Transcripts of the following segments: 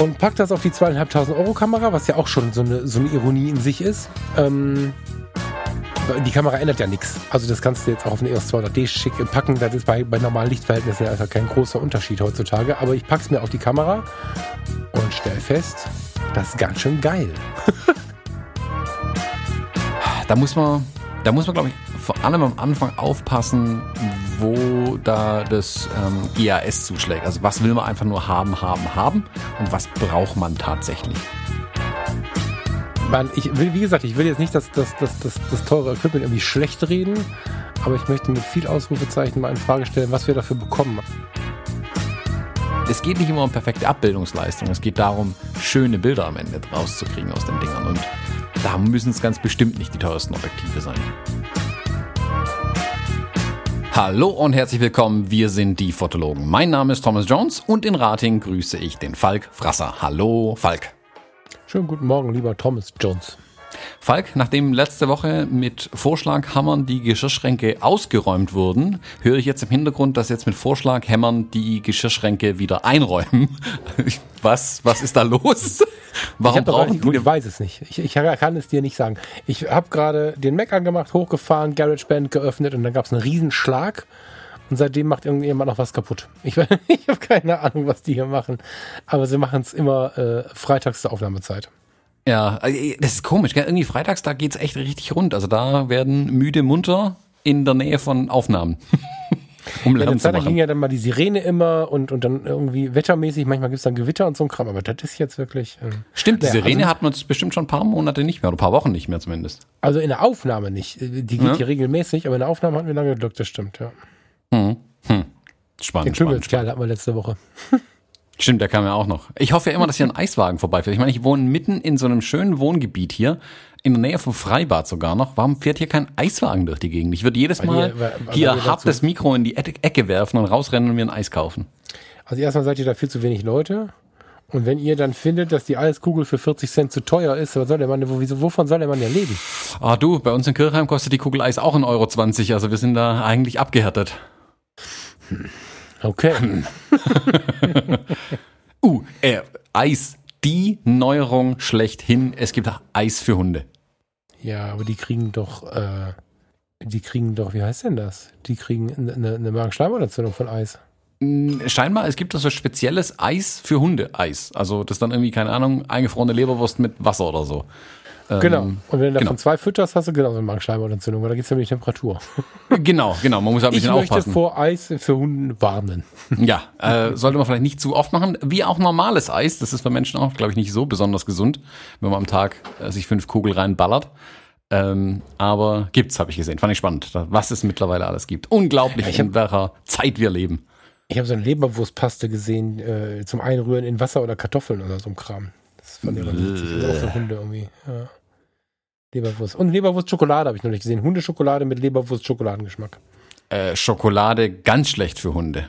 Und packt das auf die zweieinhalbtausend Euro Kamera, was ja auch schon so eine, so eine Ironie in sich ist. Ähm, die Kamera ändert ja nichts. Also das kannst du jetzt auch auf eine EOS 200D schick packen. Das ist bei, bei normalen Lichtverhältnissen einfach kein großer Unterschied heutzutage. Aber ich pack's mir auf die Kamera und stell fest, das ist ganz schön geil. da muss man, da muss man, glaube ich, vor allem am Anfang aufpassen, wo da das ähm, GAS zuschlägt. Also was will man einfach nur haben, haben, haben und was braucht man tatsächlich. Man, ich will, wie gesagt, ich will jetzt nicht das, das, das, das, das teure Equipment irgendwie schlecht reden, aber ich möchte mit viel Ausrufezeichen mal in Frage stellen, was wir dafür bekommen. Es geht nicht immer um perfekte Abbildungsleistung, es geht darum, schöne Bilder am Ende rauszukriegen aus den Dingern. Und da müssen es ganz bestimmt nicht die teuersten Objektive sein. Hallo und herzlich willkommen, wir sind die Fotologen. Mein Name ist Thomas Jones und in Rating grüße ich den Falk Frasser. Hallo Falk. Schönen guten Morgen, lieber Thomas Jones. Falk, nachdem letzte Woche mit Vorschlaghammern die Geschirrschränke ausgeräumt wurden, höre ich jetzt im Hintergrund, dass jetzt mit Vorschlaghämmern die Geschirrschränke wieder einräumen. Was, was ist da los? Warum brauchen die? Ich weiß es nicht. Ich, ich kann es dir nicht sagen. Ich habe gerade den Mac angemacht, hochgefahren, GarageBand geöffnet und dann gab es einen Riesenschlag. Und seitdem macht irgendjemand noch was kaputt. Ich, ich habe keine Ahnung, was die hier machen. Aber sie machen es immer äh, freitags zur Aufnahmezeit. Ja, äh, das ist komisch. Gell? Irgendwie freitags, da geht es echt richtig rund. Also da werden müde munter in der Nähe von Aufnahmen. um Lärm ja, zu machen. ging ja dann mal die Sirene immer und, und dann irgendwie wettermäßig, manchmal gibt es dann Gewitter und so ein Kram, aber das ist jetzt wirklich. Äh, Stimmt, die naja, Sirene also, hat man bestimmt schon ein paar Monate nicht mehr oder ein paar Wochen nicht mehr zumindest. Also in der Aufnahme nicht. Die geht ja. hier regelmäßig, aber in der Aufnahme hatten wir lange Glück, das stimmt, ja. Hm. Hm. Spannend. Den Klüngelskerl hatten wir letzte Woche. Stimmt, der kam ja auch noch. Ich hoffe ja immer, dass hier ein Eiswagen vorbeifährt. Ich meine, ich wohne mitten in so einem schönen Wohngebiet hier, in der Nähe vom Freibad sogar noch. Warum fährt hier kein Eiswagen durch die Gegend? Ich würde jedes Mal hier, hier hart das Mikro in die Ecke werfen und rausrennen und mir ein Eis kaufen. Also erstmal seid ihr da viel zu wenig Leute. Und wenn ihr dann findet, dass die Eiskugel für 40 Cent zu teuer ist, was soll der Mann, wovon soll der Mann ja leben? Ah du, bei uns in Kirchheim kostet die Kugel Eis auch 1,20 Euro. Also wir sind da eigentlich abgehärtet. Okay. uh, äh, Eis. Die Neuerung schlechthin. Es gibt Eis für Hunde. Ja, aber die kriegen doch, äh, die kriegen doch, wie heißt denn das? Die kriegen eine, eine Magenschleimhautentzündung von Eis. Scheinbar, es gibt so spezielles Eis für Hunde. Eis. Also das ist dann irgendwie, keine Ahnung, eingefrorene Leberwurst mit Wasser oder so. Genau. Ähm, und wenn du davon genau. zwei fütterst, hast du genauso eine Magenschleimhautentzündung, weil da geht es ja um die Temperatur. Genau, genau. Man muss ein bisschen aufpassen. Ich möchte vor Eis für Hunde warnen. Ja, äh, sollte man vielleicht nicht zu oft machen. Wie auch normales Eis. Das ist für Menschen auch, glaube ich, nicht so besonders gesund, wenn man am Tag äh, sich fünf Kugeln reinballert. Ähm, aber gibt's, habe ich gesehen. Fand ich spannend, was es mittlerweile alles gibt. Unglaublich, ja, in welcher Zeit wir leben. Ich habe so eine Leberwurstpaste gesehen, äh, zum Einrühren in Wasser oder Kartoffeln oder so ein Kram. Das fand ich auch für Hunde irgendwie. Ja. Leberwurst. Und Leberwurst-Schokolade habe ich noch nicht gesehen. Hundeschokolade mit Leberwurst-Schokoladengeschmack. Äh, Schokolade ganz schlecht für Hunde.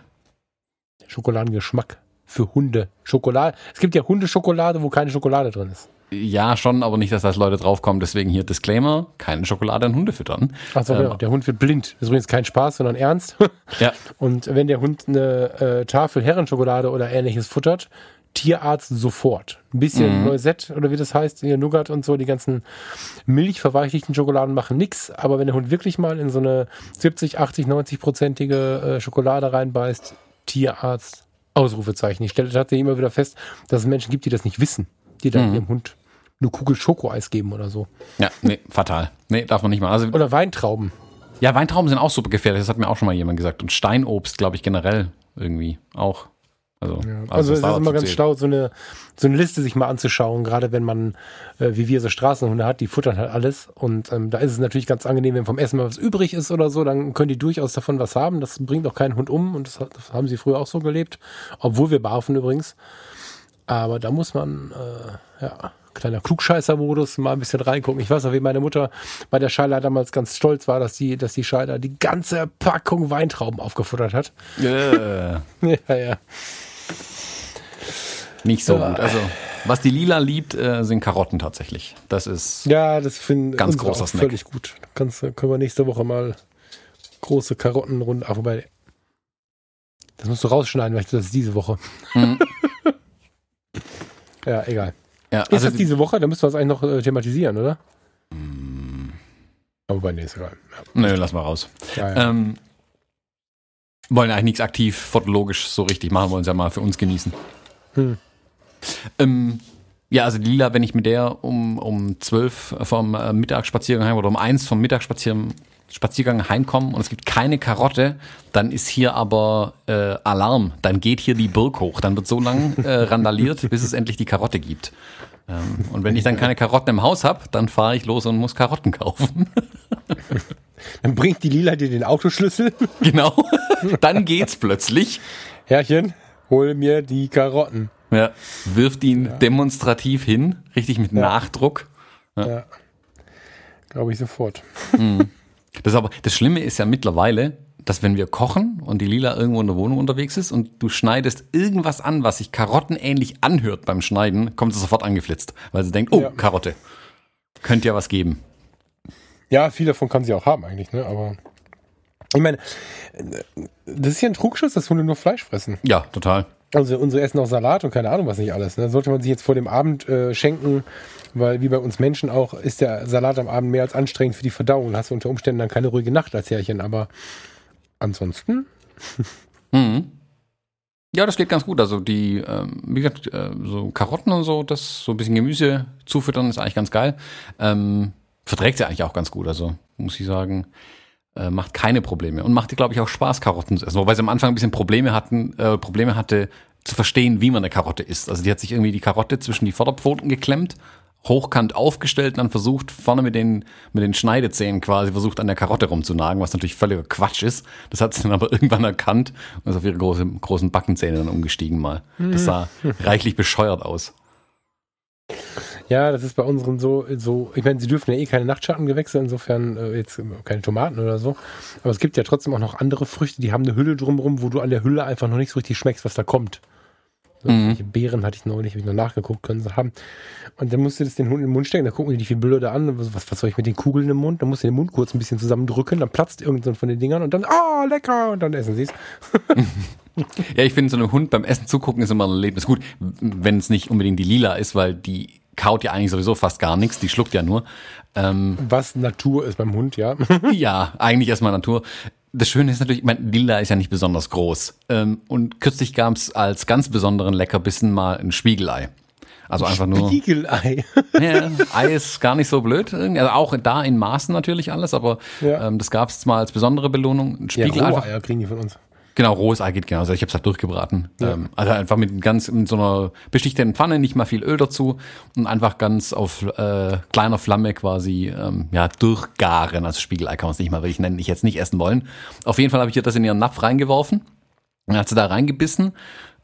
Schokoladengeschmack für Hunde. Schokolade. Es gibt ja Hundeschokolade, wo keine Schokolade drin ist. Ja, schon, aber nicht, dass da Leute draufkommen. Deswegen hier Disclaimer: keine Schokolade an Hunde füttern. Achso, ähm, genau. Der Hund wird blind. Das ist übrigens kein Spaß, sondern ernst. Ja. Und wenn der Hund eine äh, Tafel Herrenschokolade oder ähnliches futtert, Tierarzt sofort. Ein bisschen mhm. Noisette oder wie das heißt, hier Nougat und so, die ganzen milchverweichlichten Schokoladen machen nichts. Aber wenn der Hund wirklich mal in so eine 70, 80, 90-prozentige äh, Schokolade reinbeißt, Tierarzt, Ausrufezeichen. Ich stelle tatsächlich immer wieder fest, dass es Menschen gibt, die das nicht wissen, die dann mhm. ihrem Hund eine Kugel Schokoeis geben oder so. Ja, nee, fatal. Nee, darf man nicht mal. Also, oder Weintrauben. Ja, Weintrauben sind auch super gefährlich, das hat mir auch schon mal jemand gesagt. Und Steinobst, glaube ich, generell irgendwie auch. Also, ja. also es ist immer ganz schlau, so eine, so eine Liste sich mal anzuschauen, gerade wenn man, äh, wie wir so Straßenhunde hat, die futtern halt alles. Und ähm, da ist es natürlich ganz angenehm, wenn vom Essen mal was übrig ist oder so, dann können die durchaus davon was haben. Das bringt auch keinen Hund um und das, das haben sie früher auch so gelebt. Obwohl wir barfen übrigens. Aber da muss man, äh, ja, kleiner Klugscheißer-Modus, mal ein bisschen reingucken. Ich weiß noch, wie meine Mutter bei der Scheiler damals ganz stolz war, dass die, dass die Scheiler die ganze Packung Weintrauben aufgefuttert hat. Yeah. ja, ja. Nicht so ja. gut. Also, was die Lila liebt, äh, sind Karotten tatsächlich. Das ist ja, das finde ganz großer Snack. Völlig gut. Kannst, können wir nächste Woche mal große Karottenrunde. Ach, wobei, das musst du rausschneiden, weil das ist diese Woche. Mhm. ja, egal. Ja, also ist das diese Woche? Dann müssen wir es eigentlich noch äh, thematisieren, oder? Mm. Aber bei nee, ist egal. Ja. Nö, lass mal raus. Ja, ja. Ähm, wollen eigentlich nichts aktiv fotologisch so richtig machen, wollen es ja mal für uns genießen. Hm. Ähm, ja, also Lila, wenn ich mit der um, um 12 vom äh, Mittagsspaziergang heim oder um 1 vom Mittagsspaziergang Spaziergang heimkomme und es gibt keine Karotte, dann ist hier aber äh, Alarm. Dann geht hier die Burg hoch. Dann wird so lang äh, randaliert, bis es endlich die Karotte gibt. Ähm, und wenn ich dann keine Karotten im Haus habe, dann fahre ich los und muss Karotten kaufen. Dann bringt die Lila dir den Autoschlüssel. Genau. Dann geht's plötzlich. Herrchen, hol mir die Karotten. Ja. Wirft ihn ja. demonstrativ hin, richtig mit ja. Nachdruck. Ja. ja. Glaube ich sofort. Mhm. Das, aber, das Schlimme ist ja mittlerweile, dass wenn wir kochen und die Lila irgendwo in der Wohnung unterwegs ist und du schneidest irgendwas an, was sich karottenähnlich anhört beim Schneiden, kommt sie sofort angeflitzt, weil sie denkt, oh, ja. Karotte. Könnte ja was geben. Ja, viel davon kann sie auch haben eigentlich, ne? Aber ich meine, das ist ja ein Trugschluss, dass Hunde nur Fleisch fressen. Ja, total. Also unsere essen auch Salat und keine Ahnung was nicht alles. Ne? Sollte man sich jetzt vor dem Abend äh, schenken, weil wie bei uns Menschen auch ist der Salat am Abend mehr als anstrengend für die Verdauung. Hast du unter Umständen dann keine ruhige Nacht als Härchen. Aber ansonsten. Mhm. Ja, das geht ganz gut. Also die, ähm, wie gesagt, äh, so Karotten und so, das so ein bisschen Gemüse zufüttern ist eigentlich ganz geil. Ähm, verträgt sie eigentlich auch ganz gut. Also muss ich sagen, äh, macht keine Probleme und macht, glaube ich, auch Spaß, Karotten zu essen. Wobei sie am Anfang ein bisschen Probleme hatten, äh, Probleme hatte zu verstehen, wie man eine Karotte isst. Also die hat sich irgendwie die Karotte zwischen die Vorderpfoten geklemmt hochkant aufgestellt und dann versucht, vorne mit den, mit den Schneidezähnen quasi versucht, an der Karotte rumzunagen, was natürlich völliger Quatsch ist. Das hat sie dann aber irgendwann erkannt und ist auf ihre große, großen Backenzähne dann umgestiegen mal. Das sah reichlich bescheuert aus. Ja, das ist bei unseren so, so, ich meine, sie dürfen ja eh keine Nachtschattengewächse, insofern äh, jetzt keine Tomaten oder so. Aber es gibt ja trotzdem auch noch andere Früchte, die haben eine Hülle drumherum, wo du an der Hülle einfach noch nicht so richtig schmeckst, was da kommt. Mhm. Beeren hatte ich neulich, habe ich noch nachgeguckt, können sie haben. Und dann musst du das den Hund in den Mund stecken, dann gucken die die viel Bilder da an. Was, was soll ich mit den Kugeln im Mund? Dann musst du den Mund kurz ein bisschen zusammendrücken, dann platzt irgendein von den Dingern und dann, ah, oh, lecker, und dann essen sie es. ja, ich finde, so einem Hund beim Essen zugucken ist immer ein Erlebnis. Gut, wenn es nicht unbedingt die Lila ist, weil die kaut ja eigentlich sowieso fast gar nichts, die schluckt ja nur. Ähm, Was Natur ist beim Hund, ja. ja, eigentlich erstmal Natur. Das Schöne ist natürlich, mein Lila ist ja nicht besonders groß. Ähm, und kürzlich gab es als ganz besonderen Leckerbissen mal ein Spiegelei. Also einfach nur. Spiegelei. ja, Ei ist gar nicht so blöd. Also auch da in Maßen natürlich alles, aber ja. ähm, das gab es mal als besondere Belohnung. Ein Spiegelei. Ja, Eier kriegen die von uns. Genau, rohes Ei geht genau. Also ich habe es halt durchgebraten. Ja. Ähm, also einfach mit ganz in so einer beschichteten Pfanne, nicht mal viel Öl dazu und einfach ganz auf äh, kleiner Flamme quasi ähm, ja durchgaren. Also Spiegelei kann man es nicht mal wirklich nennen, ich jetzt nicht essen wollen. Auf jeden Fall habe ich ihr das in ihren Napf reingeworfen. Dann hat sie da reingebissen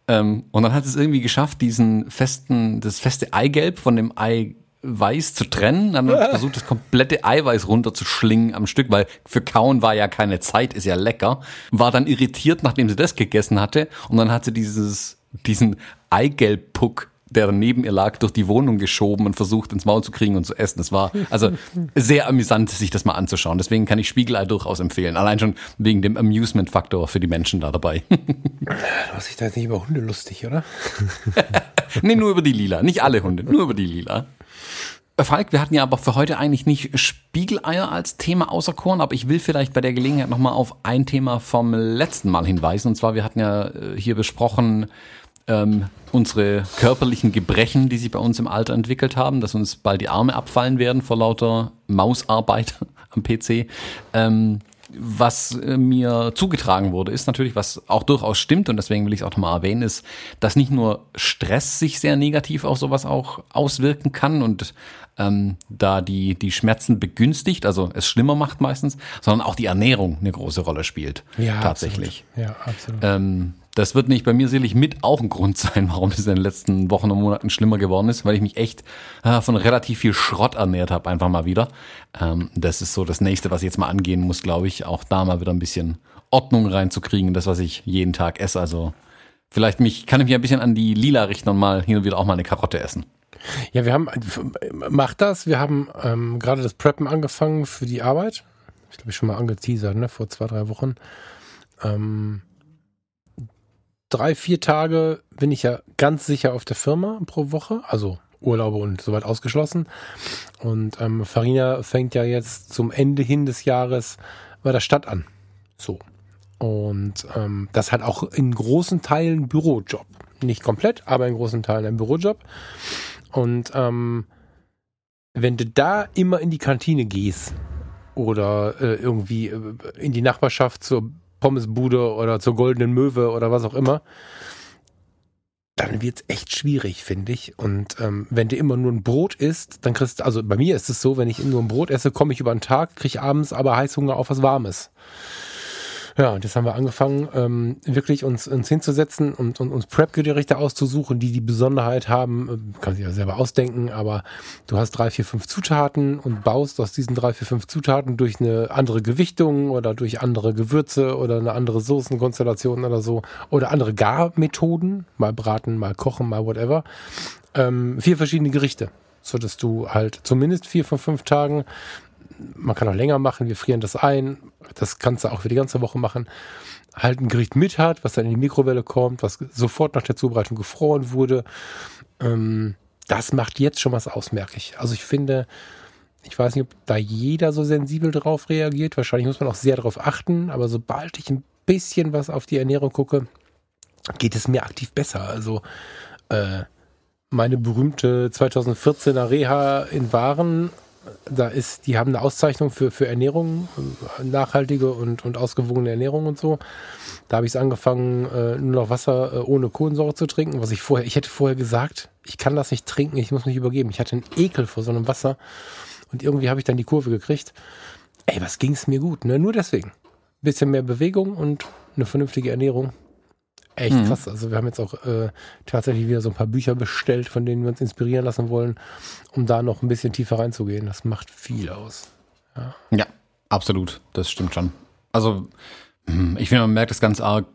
ähm, und dann hat es irgendwie geschafft, diesen festen, das feste Eigelb von dem Ei Weiß zu trennen, dann hat versucht, das komplette Eiweiß runterzuschlingen am Stück, weil für Kauen war ja keine Zeit, ist ja lecker. War dann irritiert, nachdem sie das gegessen hatte, und dann hat sie dieses, diesen Eigelbpuck der neben ihr lag, durch die Wohnung geschoben und versucht ins Maul zu kriegen und zu essen. Es war also sehr amüsant, sich das mal anzuschauen. Deswegen kann ich Spiegelei durchaus empfehlen. Allein schon wegen dem Amusement-Faktor für die Menschen da dabei. Du hast dich da jetzt nicht über Hunde lustig, oder? nee, nur über die Lila. Nicht alle Hunde, nur über die Lila. Äh, Falk, wir hatten ja aber für heute eigentlich nicht Spiegeleier als Thema auserkoren, aber ich will vielleicht bei der Gelegenheit nochmal auf ein Thema vom letzten Mal hinweisen. Und zwar, wir hatten ja äh, hier besprochen, ähm, unsere körperlichen Gebrechen, die sich bei uns im Alter entwickelt haben, dass uns bald die Arme abfallen werden vor lauter Mausarbeit am PC. Ähm, was äh, mir zugetragen wurde, ist natürlich, was auch durchaus stimmt und deswegen will ich es auch nochmal erwähnen, ist, dass nicht nur Stress sich sehr negativ auf sowas auch auswirken kann und ähm, da die, die Schmerzen begünstigt, also es schlimmer macht meistens, sondern auch die Ernährung eine große Rolle spielt. Ja, tatsächlich. Absolut. Ja, absolut. Ähm, das wird nicht bei mir sicherlich mit auch ein Grund sein, warum es in den letzten Wochen und Monaten schlimmer geworden ist, weil ich mich echt äh, von relativ viel Schrott ernährt habe, einfach mal wieder. Ähm, das ist so das nächste, was ich jetzt mal angehen muss, glaube ich, auch da mal wieder ein bisschen Ordnung reinzukriegen, das, was ich jeden Tag esse. Also vielleicht mich, kann ich mich ein bisschen an die Lila richten und mal hin und wieder auch mal eine Karotte essen. Ja, wir haben, macht das, wir haben ähm, gerade das Preppen angefangen für die Arbeit Ich glaube, ich schon mal angeteasert, ne, vor zwei, drei Wochen. Ähm, drei, vier Tage bin ich ja ganz sicher auf der Firma pro Woche, also Urlaube und soweit ausgeschlossen. Und ähm, Farina fängt ja jetzt zum Ende hin des Jahres bei der Stadt an. So. Und ähm, das hat auch in großen Teilen Bürojob. Nicht komplett, aber in großen Teilen ein Bürojob. Und ähm, wenn du da immer in die Kantine gehst oder äh, irgendwie äh, in die Nachbarschaft zur Pommesbude oder zur Goldenen Möwe oder was auch immer, dann wird's echt schwierig, finde ich. Und ähm, wenn du immer nur ein Brot isst, dann kriegst du, also bei mir ist es so, wenn ich nur ein Brot esse, komme ich über den Tag, kriege abends aber Heißhunger auf was Warmes. Ja, und jetzt haben wir angefangen, ähm, wirklich uns, uns hinzusetzen und, und uns Prep-Gerichte auszusuchen, die die Besonderheit haben. Ähm, kann sich ja selber ausdenken, aber du hast drei, vier, fünf Zutaten und baust aus diesen drei, vier, fünf Zutaten durch eine andere Gewichtung oder durch andere Gewürze oder eine andere Soßenkonstellation oder so oder andere Garmethoden, mal braten, mal kochen, mal whatever, ähm, vier verschiedene Gerichte so du halt zumindest vier von fünf Tagen man kann auch länger machen, wir frieren das ein, das kannst du auch für die ganze Woche machen, halt ein Gericht mit hat, was dann in die Mikrowelle kommt, was sofort nach der Zubereitung gefroren wurde. Ähm, das macht jetzt schon was aus, merke ich. Also ich finde, ich weiß nicht, ob da jeder so sensibel drauf reagiert. Wahrscheinlich muss man auch sehr darauf achten, aber sobald ich ein bisschen was auf die Ernährung gucke, geht es mir aktiv besser. Also äh, meine berühmte 2014er Reha in Waren da ist, die haben eine Auszeichnung für, für Ernährung, nachhaltige und, und ausgewogene Ernährung und so. Da habe ich es angefangen, äh, nur noch Wasser äh, ohne Kohlensäure zu trinken, was ich vorher, ich hätte vorher gesagt, ich kann das nicht trinken, ich muss mich übergeben. Ich hatte einen Ekel vor so einem Wasser und irgendwie habe ich dann die Kurve gekriegt. Ey, was ging es mir gut, ne? Nur deswegen. Bisschen mehr Bewegung und eine vernünftige Ernährung echt mhm. krass. Also wir haben jetzt auch äh, tatsächlich wieder so ein paar Bücher bestellt, von denen wir uns inspirieren lassen wollen, um da noch ein bisschen tiefer reinzugehen. Das macht viel aus. Ja, ja absolut. Das stimmt schon. Also hm, ich finde, man merkt das ganz arg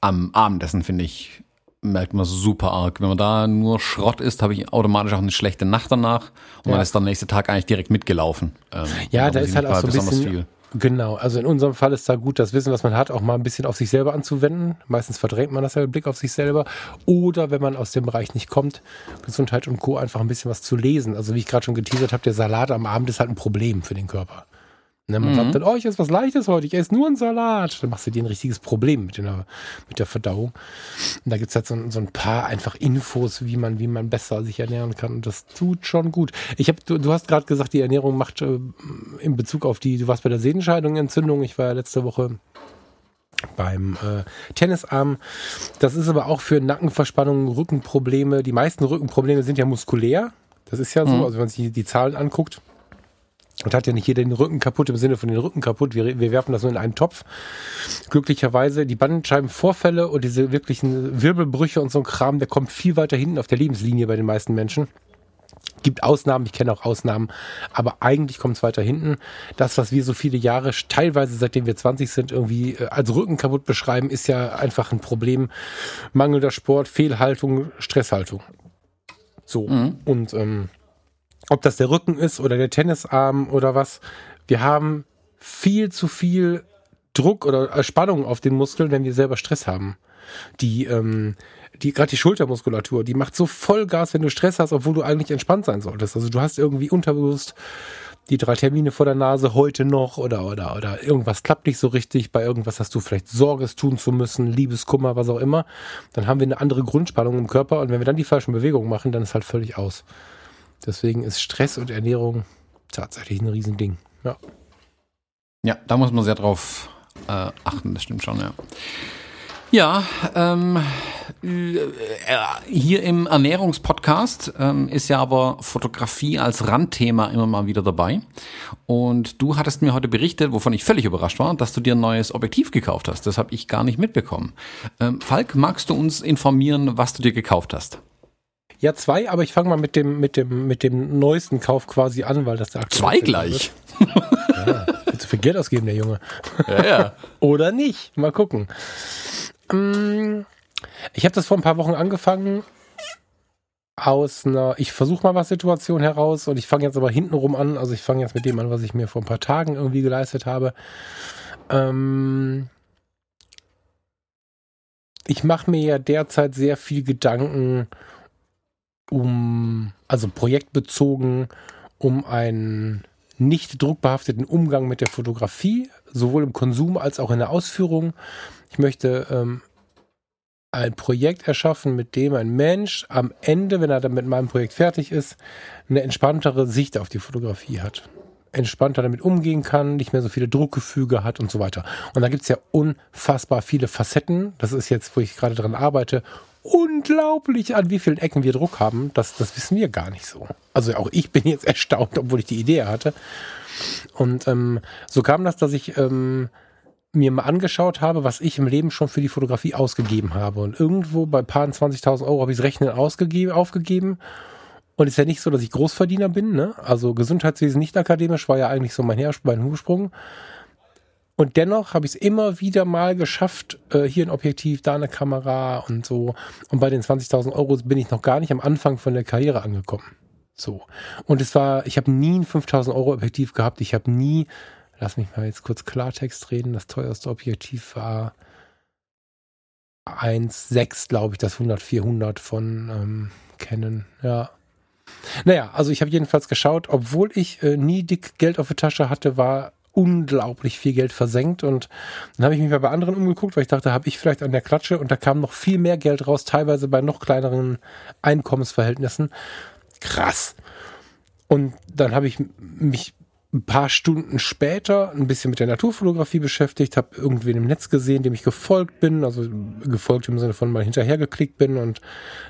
am Abendessen, finde ich, merkt man super arg. Wenn man da nur Schrott isst, habe ich automatisch auch eine schlechte Nacht danach und ja. man ist dann nächste Tag eigentlich direkt mitgelaufen. Ähm, ja, da ist halt auch so ein bisschen, viel. Genau, also in unserem Fall ist da gut, das Wissen, was man hat, auch mal ein bisschen auf sich selber anzuwenden. Meistens verdrängt man das ja mit Blick auf sich selber. Oder wenn man aus dem Bereich nicht kommt, Gesundheit und Co. einfach ein bisschen was zu lesen. Also wie ich gerade schon geteasert habe, der Salat am Abend ist halt ein Problem für den Körper. Ne, man mhm. sagt dann, oh, ich esse was Leichtes heute, ich esse nur einen Salat. Dann machst du dir ein richtiges Problem mit, der, mit der Verdauung. Und da gibt's halt so, so, ein paar einfach Infos, wie man, wie man besser sich ernähren kann. Und das tut schon gut. Ich hab, du, du hast gerade gesagt, die Ernährung macht äh, in Bezug auf die, du warst bei der Sehnenscheidung Entzündung. Ich war ja letzte Woche beim äh, Tennisarm. Das ist aber auch für Nackenverspannungen, Rückenprobleme. Die meisten Rückenprobleme sind ja muskulär. Das ist ja so, mhm. also wenn man sich die, die Zahlen anguckt. Und hat ja nicht jeder den Rücken kaputt im Sinne von den Rücken kaputt. Wir, wir werfen das nur in einen Topf. Glücklicherweise die Bandscheibenvorfälle und diese wirklichen Wirbelbrüche und so ein Kram, der kommt viel weiter hinten auf der Lebenslinie bei den meisten Menschen. Gibt Ausnahmen, ich kenne auch Ausnahmen, aber eigentlich kommt es weiter hinten. Das, was wir so viele Jahre, teilweise seitdem wir 20 sind, irgendwie äh, als Rücken kaputt beschreiben, ist ja einfach ein Problem. Mangelnder Sport, Fehlhaltung, Stresshaltung. So. Mhm. Und ähm, ob das der Rücken ist oder der Tennisarm oder was, wir haben viel zu viel Druck oder Spannung auf den Muskeln, wenn wir selber Stress haben. Die, ähm, die, gerade die Schultermuskulatur, die macht so Vollgas, wenn du Stress hast, obwohl du eigentlich entspannt sein solltest. Also du hast irgendwie unterbewusst die drei Termine vor der Nase heute noch oder, oder, oder irgendwas klappt nicht so richtig, bei irgendwas hast du vielleicht Sorges tun zu müssen, Liebeskummer, was auch immer. Dann haben wir eine andere Grundspannung im Körper und wenn wir dann die falschen Bewegungen machen, dann ist halt völlig aus. Deswegen ist Stress und Ernährung tatsächlich ein Riesending. Ja. Ja, da muss man sehr drauf äh, achten, das stimmt schon, ja. Ja, ähm, äh, hier im Ernährungspodcast ähm, ist ja aber Fotografie als Randthema immer mal wieder dabei. Und du hattest mir heute berichtet, wovon ich völlig überrascht war, dass du dir ein neues Objektiv gekauft hast. Das habe ich gar nicht mitbekommen. Ähm, Falk, magst du uns informieren, was du dir gekauft hast? Ja, zwei, aber ich fange mal mit dem, mit dem, mit dem neuesten Kauf quasi an, weil das der aktuelle Zwei gleich. ja, zu viel Geld ausgeben, der Junge. Ja, ja. Oder nicht. Mal gucken. Mm, ich habe das vor ein paar Wochen angefangen aus einer, ich versuche mal was Situation heraus und ich fange jetzt aber hintenrum an. Also ich fange jetzt mit dem an, was ich mir vor ein paar Tagen irgendwie geleistet habe. Ähm ich mache mir ja derzeit sehr viel Gedanken um, also projektbezogen, um einen nicht druckbehafteten Umgang mit der Fotografie, sowohl im Konsum als auch in der Ausführung. Ich möchte ähm, ein Projekt erschaffen, mit dem ein Mensch am Ende, wenn er dann mit meinem Projekt fertig ist, eine entspanntere Sicht auf die Fotografie hat. Entspannter damit umgehen kann, nicht mehr so viele Druckgefüge hat und so weiter. Und da gibt's ja unfassbar viele Facetten. Das ist jetzt, wo ich gerade dran arbeite, unglaublich, an wie vielen Ecken wir Druck haben. Das, das wissen wir gar nicht so. Also auch ich bin jetzt erstaunt, obwohl ich die Idee hatte. Und ähm, so kam das, dass ich ähm, mir mal angeschaut habe, was ich im Leben schon für die Fotografie ausgegeben habe. Und irgendwo bei paar 20.000 Euro habe ich das Rechnen ausgegeben, aufgegeben. Und es ist ja nicht so, dass ich Großverdiener bin. Ne? Also Gesundheitswesen nicht akademisch war ja eigentlich so mein, Her mein Ursprung. Und dennoch habe ich es immer wieder mal geschafft, äh, hier ein Objektiv, da eine Kamera und so. Und bei den 20.000 Euro bin ich noch gar nicht am Anfang von der Karriere angekommen. So. Und es war, ich habe nie ein 5.000 Euro Objektiv gehabt. Ich habe nie Lass mich mal jetzt kurz Klartext reden. Das teuerste Objektiv war 1,6, glaube ich, das 100-400 von ähm, Canon. Ja. Naja, also ich habe jedenfalls geschaut, obwohl ich äh, nie dick Geld auf der Tasche hatte, war unglaublich viel Geld versenkt und dann habe ich mich mal bei anderen umgeguckt, weil ich dachte, habe ich vielleicht an der Klatsche und da kam noch viel mehr Geld raus, teilweise bei noch kleineren Einkommensverhältnissen. Krass. Und dann habe ich mich ein paar Stunden später ein bisschen mit der Naturfotografie beschäftigt, habe irgendwen im Netz gesehen, dem ich gefolgt bin, also gefolgt im Sinne von mal hinterhergeklickt bin und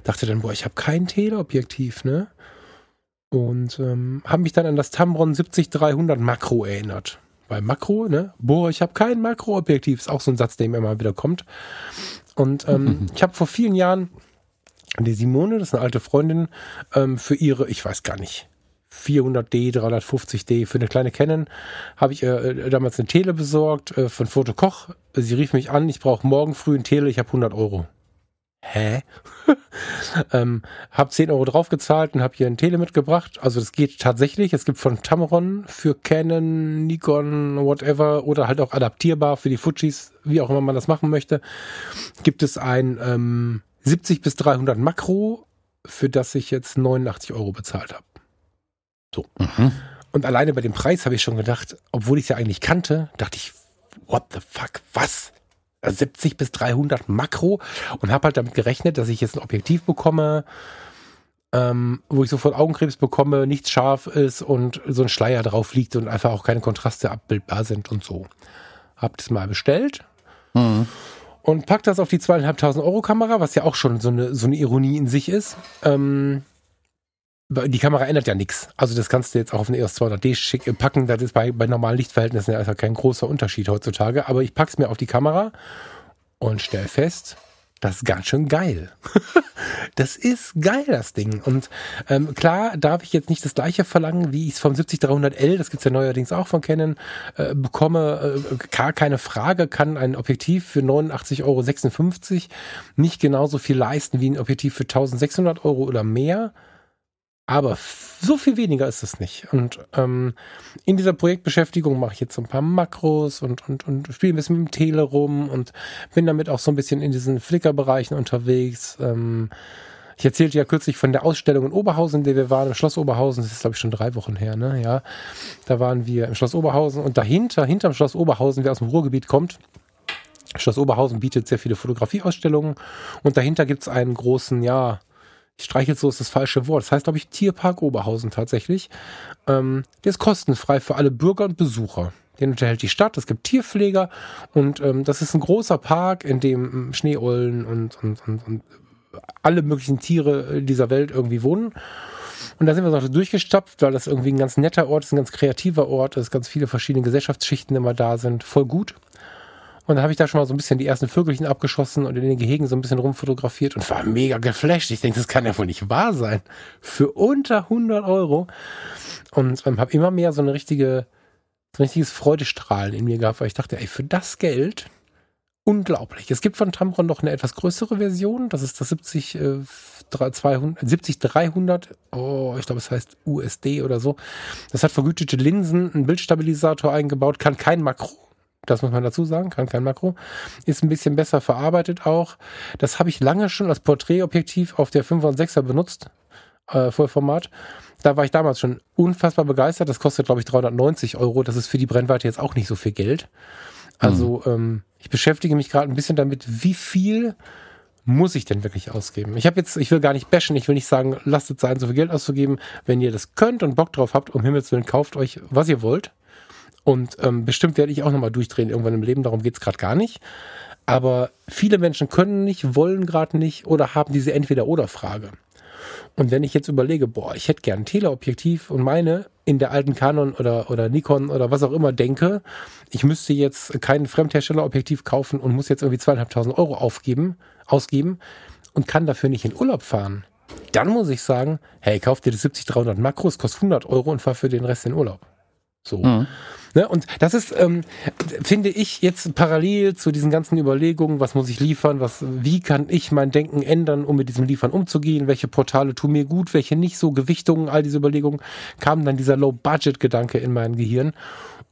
dachte dann, boah, ich habe kein Teleobjektiv, ne? Und ähm, habe mich dann an das Tamron 70300 Makro erinnert. Bei Makro, ne? Boah, ich habe kein Makroobjektiv, ist auch so ein Satz, der mir immer wieder kommt. Und ähm, ich habe vor vielen Jahren die Simone, das ist eine alte Freundin, ähm, für ihre, ich weiß gar nicht, 400D, 350D für eine kleine Canon habe ich äh, damals eine Tele besorgt äh, von Foto Koch. Sie rief mich an, ich brauche morgen früh ein Tele, ich habe 100 Euro. Hä? ähm, hab 10 Euro draufgezahlt und habe hier ein Tele mitgebracht. Also das geht tatsächlich. Es gibt von Tamron für Canon, Nikon, whatever oder halt auch adaptierbar für die Fujis, wie auch immer man das machen möchte, gibt es ein ähm, 70 bis 300 Makro, für das ich jetzt 89 Euro bezahlt habe. So. Mhm. Und alleine bei dem Preis habe ich schon gedacht, obwohl ich es ja eigentlich kannte, dachte ich, what the fuck, was? 70 bis 300 Makro und habe halt damit gerechnet, dass ich jetzt ein Objektiv bekomme, ähm, wo ich sofort Augenkrebs bekomme, nichts scharf ist und so ein Schleier drauf liegt und einfach auch keine Kontraste abbildbar sind und so. Hab das mal bestellt mhm. und pack das auf die zweieinhalbtausend Euro Kamera, was ja auch schon so eine, so eine Ironie in sich ist. Ähm, die Kamera ändert ja nichts. Also das kannst du jetzt auch auf eine EOS 200D schick, äh, packen. Das ist bei, bei normalen Lichtverhältnissen ja also kein großer Unterschied heutzutage. Aber ich pack's mir auf die Kamera und stell fest, das ist ganz schön geil. das ist geil, das Ding. Und ähm, klar darf ich jetzt nicht das gleiche verlangen, wie ich es vom 70300L, das gibt's ja neuerdings auch von Canon, äh, bekomme. Äh, gar keine Frage, kann ein Objektiv für 89,56 Euro nicht genauso viel leisten wie ein Objektiv für 1600 Euro oder mehr. Aber so viel weniger ist es nicht. Und ähm, in dieser Projektbeschäftigung mache ich jetzt so ein paar Makros und, und, und spiele ein bisschen mit dem Tele rum und bin damit auch so ein bisschen in diesen Flickr-Bereichen unterwegs. Ähm, ich erzählte ja kürzlich von der Ausstellung in Oberhausen, in der wir waren, im Schloss Oberhausen. Das ist, glaube ich, schon drei Wochen her, ne? Ja. Da waren wir im Schloss Oberhausen und dahinter, hinterm Schloss Oberhausen, wer aus dem Ruhrgebiet kommt, Schloss Oberhausen bietet sehr viele Fotografieausstellungen und dahinter gibt es einen großen, ja, streichelt so ist das falsche Wort. Das heißt, glaube ich, Tierpark Oberhausen tatsächlich. Ähm, der ist kostenfrei für alle Bürger und Besucher. Den unterhält die Stadt, es gibt Tierpfleger und ähm, das ist ein großer Park, in dem ähm, Schneeollen und, und, und, und alle möglichen Tiere dieser Welt irgendwie wohnen. Und da sind wir noch durchgestapft, weil das irgendwie ein ganz netter Ort ist, ein ganz kreativer Ort ist, ganz viele verschiedene Gesellschaftsschichten immer da sind. Voll gut. Und dann habe ich da schon mal so ein bisschen die ersten Vögelchen abgeschossen und in den Gehegen so ein bisschen rumfotografiert und war mega geflasht. Ich denke, das kann ja wohl nicht wahr sein. Für unter 100 Euro. Und ähm, habe immer mehr so eine richtige, so ein richtiges Freudestrahlen in mir gehabt, weil ich dachte, ey, für das Geld unglaublich. Es gibt von Tamron noch eine etwas größere Version. Das ist das 70, äh, 200, 70 300. Oh, ich glaube, es heißt USD oder so. Das hat vergütete Linsen, einen Bildstabilisator eingebaut, kann kein Makro. Das muss man dazu sagen, kann kein Makro. Ist ein bisschen besser verarbeitet auch. Das habe ich lange schon als Porträtobjektiv auf der 5 und 6er benutzt. Äh, Vollformat. Da war ich damals schon unfassbar begeistert. Das kostet, glaube ich, 390 Euro. Das ist für die Brennweite jetzt auch nicht so viel Geld. Also mhm. ähm, ich beschäftige mich gerade ein bisschen damit, wie viel muss ich denn wirklich ausgeben? Ich habe jetzt, ich will gar nicht bashen, ich will nicht sagen, lasst es sein, so viel Geld auszugeben. Wenn ihr das könnt und Bock drauf habt, um Himmels Willen, kauft euch, was ihr wollt. Und ähm, bestimmt werde ich auch nochmal durchdrehen irgendwann im Leben, darum geht's gerade gar nicht. Aber viele Menschen können nicht, wollen gerade nicht oder haben diese Entweder-Oder-Frage. Und wenn ich jetzt überlege, boah, ich hätte gern ein Teleobjektiv und meine in der alten Canon oder, oder Nikon oder was auch immer denke, ich müsste jetzt kein Fremdherstellerobjektiv kaufen und muss jetzt irgendwie zweieinhalbtausend Euro aufgeben, ausgeben und kann dafür nicht in Urlaub fahren, dann muss ich sagen, hey, kauf dir das 70-300 Makros, kostet 100 Euro und fahr für den Rest in Urlaub. So. Mhm. Ne? Und das ist, ähm, finde ich, jetzt parallel zu diesen ganzen Überlegungen, was muss ich liefern, was, wie kann ich mein Denken ändern, um mit diesem Liefern umzugehen, welche Portale tun mir gut, welche nicht so, Gewichtungen, all diese Überlegungen, kam dann dieser Low-Budget-Gedanke in mein Gehirn.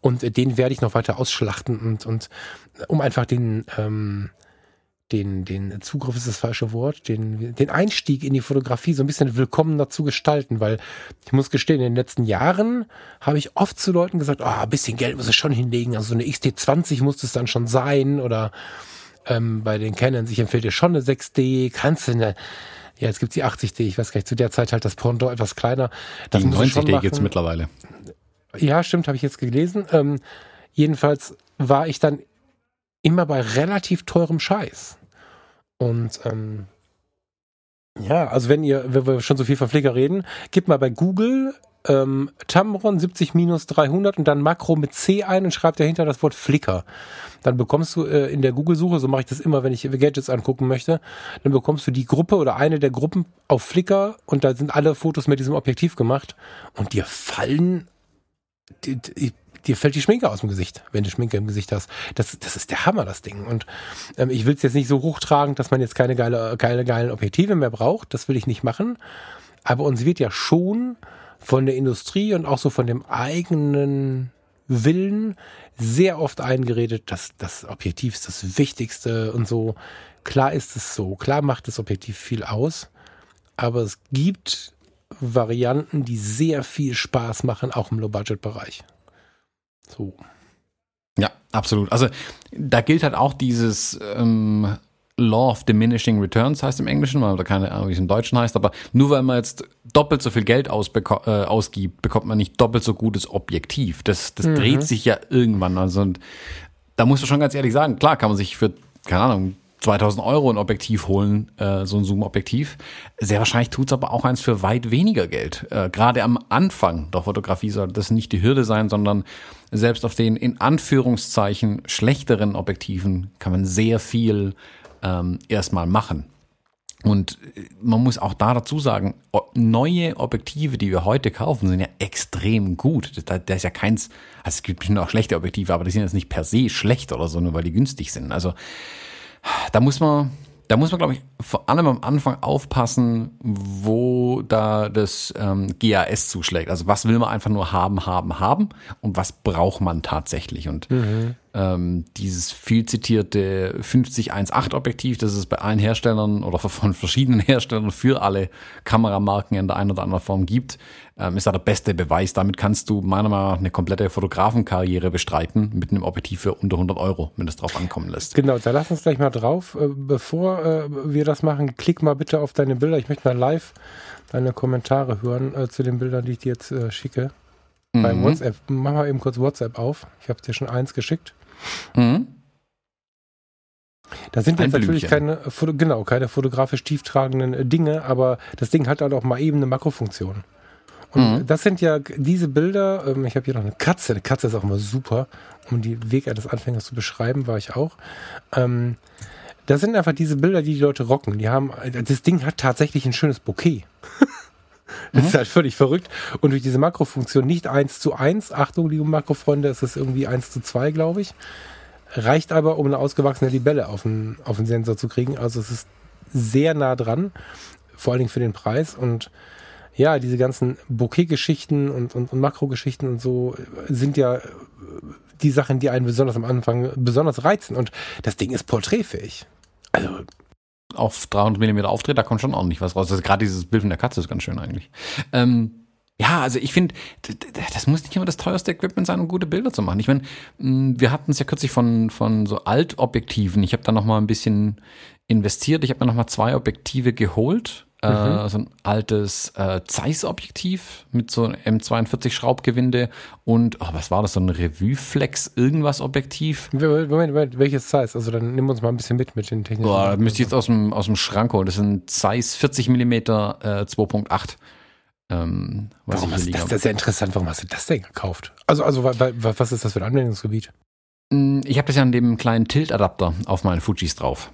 Und den werde ich noch weiter ausschlachten und, und um einfach den, ähm, den, den Zugriff ist das falsche Wort, den, den Einstieg in die Fotografie so ein bisschen willkommener zu gestalten, weil ich muss gestehen, in den letzten Jahren habe ich oft zu Leuten gesagt, oh, ein bisschen Geld muss es schon hinlegen, also so eine XT20 muss es dann schon sein oder ähm, bei den Canons, ich empfehle dir schon eine 6D, kannst du eine, ja, jetzt gibt's die 80D, ich weiß gar nicht, zu der Zeit halt das Pendant etwas kleiner. Das die 90D gibt's mittlerweile. Ja, stimmt, habe ich jetzt gelesen. Ähm, jedenfalls war ich dann immer bei relativ teurem Scheiß. Und ähm, ja, also wenn ihr, wenn wir schon so viel von Flickr reden, gebt mal bei Google ähm, Tamron 70-300 und dann Makro mit C ein und schreibt dahinter das Wort Flickr. Dann bekommst du äh, in der Google-Suche, so mache ich das immer, wenn ich Gadgets angucken möchte, dann bekommst du die Gruppe oder eine der Gruppen auf Flickr und da sind alle Fotos mit diesem Objektiv gemacht und dir fallen die, die, dir fällt die Schminke aus dem Gesicht, wenn du Schminke im Gesicht hast. Das, das ist der Hammer, das Ding. Und ähm, ich will es jetzt nicht so hochtragen, dass man jetzt keine geile, geile, geilen Objektive mehr braucht. Das will ich nicht machen. Aber uns wird ja schon von der Industrie und auch so von dem eigenen Willen sehr oft eingeredet, dass das Objektiv ist das Wichtigste und so. Klar ist es so. Klar macht das Objektiv viel aus. Aber es gibt Varianten, die sehr viel Spaß machen, auch im Low-Budget-Bereich. So. Ja, absolut. Also da gilt halt auch dieses ähm, Law of Diminishing Returns heißt im Englischen, oder keine Ahnung, wie es im Deutschen heißt, aber nur weil man jetzt doppelt so viel Geld äh, ausgibt, bekommt man nicht doppelt so gutes Objektiv. Das, das mhm. dreht sich ja irgendwann. Also und da musst du schon ganz ehrlich sagen, klar kann man sich für, keine Ahnung, 2000 Euro ein Objektiv holen, äh, so ein Zoom-Objektiv. Sehr wahrscheinlich tut's aber auch eins für weit weniger Geld. Äh, Gerade am Anfang der Fotografie sollte das nicht die Hürde sein, sondern selbst auf den in Anführungszeichen schlechteren Objektiven kann man sehr viel ähm, erstmal machen. Und äh, man muss auch da dazu sagen, neue Objektive, die wir heute kaufen, sind ja extrem gut. Da, da ist ja keins, also es gibt bestimmt auch schlechte Objektive, aber die sind jetzt nicht per se schlecht oder so, nur weil die günstig sind. Also da muss man, da muss man, glaube ich, vor allem am Anfang aufpassen, wo da das ähm, GAS zuschlägt. Also was will man einfach nur haben, haben, haben und was braucht man tatsächlich. Und mhm ähm, dieses viel zitierte 5018 Objektiv, das es bei allen Herstellern oder von verschiedenen Herstellern für alle Kameramarken in der einen oder anderen Form gibt, ähm, ist da der beste Beweis. Damit kannst du meiner Meinung nach eine komplette Fotografenkarriere bestreiten mit einem Objektiv für unter 100 Euro, wenn es drauf ankommen lässt. Genau, da lass uns gleich mal drauf. Äh, bevor äh, wir das machen, klick mal bitte auf deine Bilder. Ich möchte mal live deine Kommentare hören äh, zu den Bildern, die ich dir jetzt schicke. Mhm. Bei WhatsApp. Mach mal eben kurz WhatsApp auf. Ich habe dir schon eins geschickt. Mhm. Da sind jetzt natürlich keine, genau, keine fotografisch tieftragenden äh, Dinge, aber das Ding hat halt auch mal eben eine Makrofunktion. Und mhm. das sind ja diese Bilder, ähm, ich habe hier noch eine Katze, eine Katze ist auch immer super, um die Weg eines Anfängers zu beschreiben, war ich auch. Ähm, das sind einfach diese Bilder, die die Leute rocken. Die haben, das Ding hat tatsächlich ein schönes Bouquet. Das mhm. ist halt völlig verrückt. Und durch diese Makrofunktion nicht eins zu eins, Achtung, liebe Makrofreunde, es ist irgendwie eins zu zwei, glaube ich. reicht aber, um eine ausgewachsene Libelle auf den, auf den Sensor zu kriegen. Also es ist sehr nah dran, vor allen Dingen für den Preis und ja, diese ganzen Bouquet-Geschichten und, und, und Makro-Geschichten und so sind ja die Sachen, die einen besonders am Anfang besonders reizen. Und das Ding ist porträtfähig. Also auf 300 mm aufdreht, da kommt schon ordentlich was raus. Also gerade dieses Bild von der Katze ist ganz schön eigentlich. Ähm, ja, also ich finde, das muss nicht immer das teuerste Equipment sein, um gute Bilder zu machen. Ich meine, wir hatten es ja kürzlich von, von so Altobjektiven. Ich habe da noch mal ein bisschen investiert. Ich habe mir noch mal zwei Objektive geholt mhm. so ein altes äh, Zeiss-Objektiv mit so einem M42 Schraubgewinde und, oh, was war das, so ein Revue-Flex irgendwas Objektiv? Moment, Moment, welches Zeiss? Also dann nimm uns mal ein bisschen mit mit den technischen. Boah, müsste ich jetzt aus dem, aus dem Schrank holen. Das sind Zeiss 40 mm äh, 2.8. Ähm, Warum hast, das, das ist ja interessant. Warum hast du das denn gekauft? Also, also was ist das für ein Anwendungsgebiet? Hm, ich habe das ja an dem kleinen Tilt-Adapter auf meinen Fujis drauf.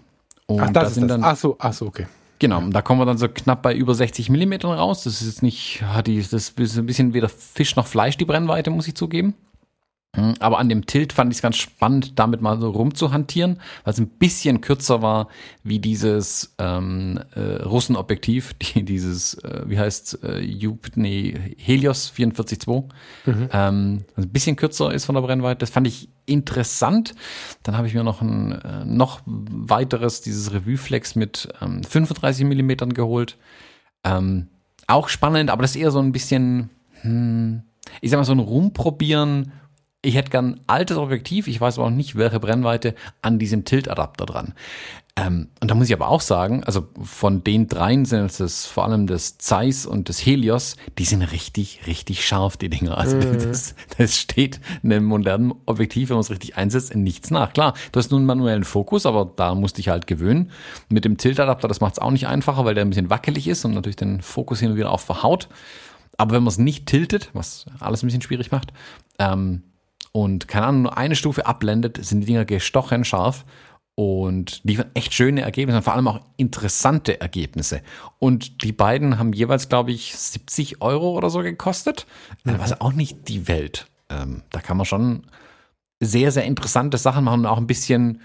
Und ach, das da ist das. Dann, ach so, ach so, okay. Genau, da kommen wir dann so knapp bei über 60 Millimetern raus. Das ist jetzt nicht, hat die, das ist ein bisschen weder Fisch noch Fleisch, die Brennweite, muss ich zugeben. Hm, aber an dem Tilt fand ich es ganz spannend, damit mal so rumzuhantieren, weil es ein bisschen kürzer war wie dieses ähm, äh, Russenobjektiv, die, dieses, äh, wie heißt äh, nee, Helios 44.2. Mhm. Ähm, also ein bisschen kürzer ist von der Brennweite. Das fand ich interessant. Dann habe ich mir noch ein äh, noch weiteres, dieses Revue-Flex mit ähm, 35 Millimetern geholt. Ähm, auch spannend, aber das ist eher so ein bisschen, hm, ich sag mal, so ein Rumprobieren ich hätte gern altes Objektiv, ich weiß aber auch nicht, welche Brennweite an diesem Tilt-Adapter dran. Ähm, und da muss ich aber auch sagen, also von den dreien sind es vor allem das Zeiss und das Helios, die sind richtig, richtig scharf, die Dinger. Also mhm. das, das steht einem modernen Objektiv, wenn man es richtig einsetzt, in nichts nach. Klar, du hast nun einen manuellen Fokus, aber da musste ich halt gewöhnen. Mit dem Tilt-Adapter, das macht es auch nicht einfacher, weil der ein bisschen wackelig ist und natürlich den Fokus hin und wieder auch verhaut. Aber wenn man es nicht tiltet, was alles ein bisschen schwierig macht, ähm, und keine Ahnung, nur eine Stufe abblendet, sind die Dinger gestochen scharf und liefern echt schöne Ergebnisse und vor allem auch interessante Ergebnisse. Und die beiden haben jeweils, glaube ich, 70 Euro oder so gekostet, mhm. was auch nicht die Welt. Ähm, da kann man schon sehr, sehr interessante Sachen machen und auch ein bisschen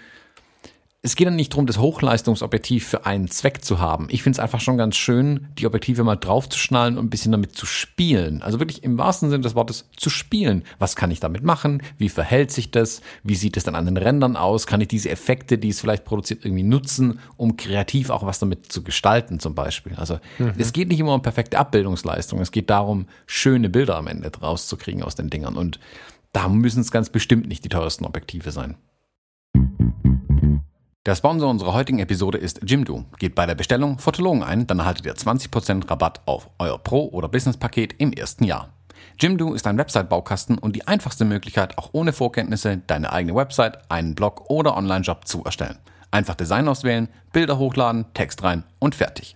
es geht dann nicht darum, das Hochleistungsobjektiv für einen Zweck zu haben. Ich finde es einfach schon ganz schön, die Objektive mal draufzuschnallen und ein bisschen damit zu spielen. Also wirklich im wahrsten Sinne des Wortes zu spielen. Was kann ich damit machen? Wie verhält sich das? Wie sieht es dann an den Rändern aus? Kann ich diese Effekte, die es vielleicht produziert, irgendwie nutzen, um kreativ auch was damit zu gestalten zum Beispiel? Also mhm. es geht nicht immer um perfekte Abbildungsleistung. Es geht darum, schöne Bilder am Ende rauszukriegen aus den Dingern. Und da müssen es ganz bestimmt nicht die teuersten Objektive sein. Der Sponsor unserer heutigen Episode ist Jimdo. Geht bei der Bestellung Fotologen ein, dann erhaltet ihr 20% Rabatt auf euer Pro- oder Business-Paket im ersten Jahr. Jimdo ist ein Website-Baukasten und die einfachste Möglichkeit, auch ohne Vorkenntnisse deine eigene Website, einen Blog oder Online-Job zu erstellen. Einfach Design auswählen, Bilder hochladen, Text rein und fertig.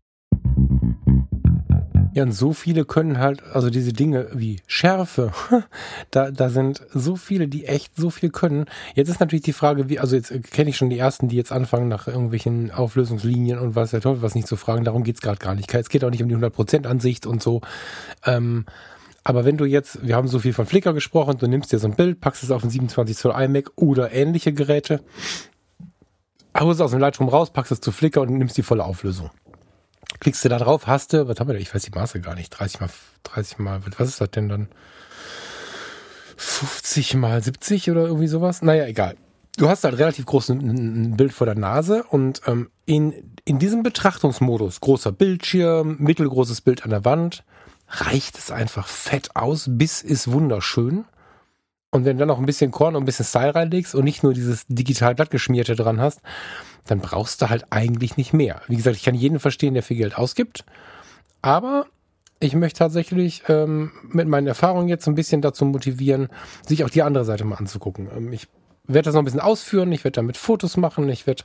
Ja, und so viele können halt, also diese Dinge wie Schärfe, da, da sind so viele, die echt so viel können. Jetzt ist natürlich die Frage, wie, also jetzt kenne ich schon die ersten, die jetzt anfangen nach irgendwelchen Auflösungslinien und was der Teufel was nicht zu fragen, darum geht's gerade gar nicht. Es geht auch nicht um die 100% Ansicht und so. Ähm, aber wenn du jetzt, wir haben so viel von Flickr gesprochen, du nimmst dir so ein Bild, packst es auf ein 27 Zoll iMac oder ähnliche Geräte, haust es aus dem Lightroom raus, packst es zu Flickr und nimmst die volle Auflösung klickst du da drauf, hast du, was haben wir da? Ich weiß die Maße gar nicht. 30 mal, 30 mal, was ist das denn dann? 50 mal 70 oder irgendwie sowas? Naja, egal. Du hast halt relativ groß Bild vor der Nase und ähm, in, in diesem Betrachtungsmodus, großer Bildschirm, mittelgroßes Bild an der Wand, reicht es einfach fett aus. Biss ist wunderschön. Und wenn du dann noch ein bisschen Korn und ein bisschen Style reinlegst und nicht nur dieses digital glattgeschmierte dran hast, dann brauchst du halt eigentlich nicht mehr. Wie gesagt, ich kann jeden verstehen, der viel Geld ausgibt. Aber ich möchte tatsächlich ähm, mit meinen Erfahrungen jetzt ein bisschen dazu motivieren, sich auch die andere Seite mal anzugucken. Ähm, ich werde das noch ein bisschen ausführen, ich werde damit Fotos machen, ich werde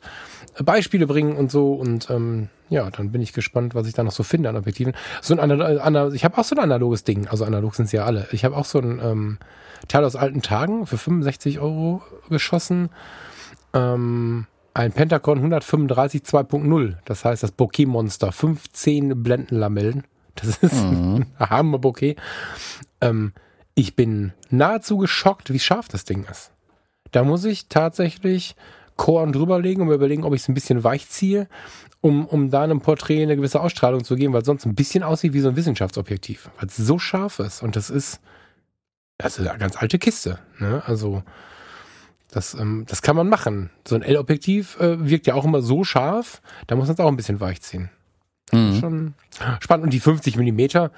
äh, Beispiele bringen und so und ähm, ja, dann bin ich gespannt, was ich da noch so finde an Objektiven. So ein Anal ich habe auch so ein analoges Ding, also analog sind sie ja alle. Ich habe auch so ein ähm, Teil aus alten Tagen für 65 Euro geschossen. Ähm, ein Pentacon 135 2.0, das heißt das Bokeh-Monster, 15 Blendenlamellen. Das ist mhm. ein Hammer-Bokeh. Ähm, ich bin nahezu geschockt, wie scharf das Ding ist. Da muss ich tatsächlich Korn drüberlegen und mir überlegen, ob ich es ein bisschen weich ziehe, um, um da einem Porträt eine gewisse Ausstrahlung zu geben, weil es sonst ein bisschen aussieht wie so ein Wissenschaftsobjektiv, weil es so scharf ist. Und das ist, das ist eine ganz alte Kiste. Ne? Also das, ähm, das kann man machen. So ein L-Objektiv äh, wirkt ja auch immer so scharf, da muss man es auch ein bisschen weich ziehen. Mhm. Schon spannend. Und die 50 Millimeter,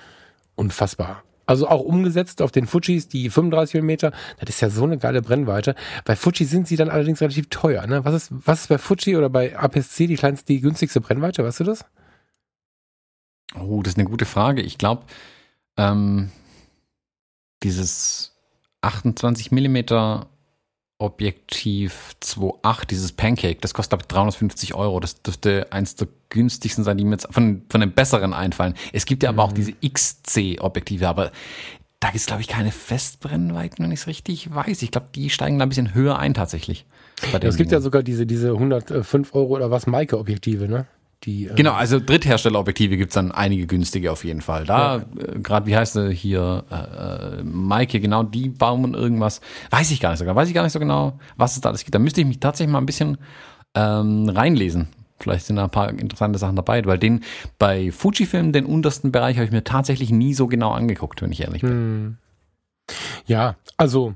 unfassbar. Also auch umgesetzt auf den Fujis, die 35 mm, das ist ja so eine geile Brennweite. Bei Fuji sind sie dann allerdings relativ teuer. Ne? Was, ist, was ist bei Fuji oder bei APS-C die kleinste, die günstigste Brennweite? Weißt du das? Oh, das ist eine gute Frage. Ich glaube, ähm, dieses 28 mm Objektiv 2.8, dieses Pancake, das kostet ab 350 Euro. Das dürfte eins der günstigsten sein, die mir jetzt von, von den besseren einfallen. Es gibt ja aber mhm. auch diese XC-Objektive, aber da gibt es, glaube ich, keine Festbrennweiten, wenn ich es richtig weiß. Ich glaube, die steigen da ein bisschen höher ein tatsächlich. Ja, es gibt ja sogar diese, diese 105 Euro oder was Maike-Objektive, ne? Die, äh genau, also Drittherstellerobjektive gibt es dann einige günstige auf jeden Fall. Da, ja. äh, gerade wie heißt sie hier, äh, äh, Maike, genau, die bauen irgendwas. Weiß ich gar nicht sogar, weiß ich gar nicht so genau, was es da alles gibt. Da müsste ich mich tatsächlich mal ein bisschen ähm, reinlesen. Vielleicht sind da ein paar interessante Sachen dabei, weil den bei Fujifilm, den untersten Bereich, habe ich mir tatsächlich nie so genau angeguckt, wenn ich ehrlich bin. Hm. Ja, also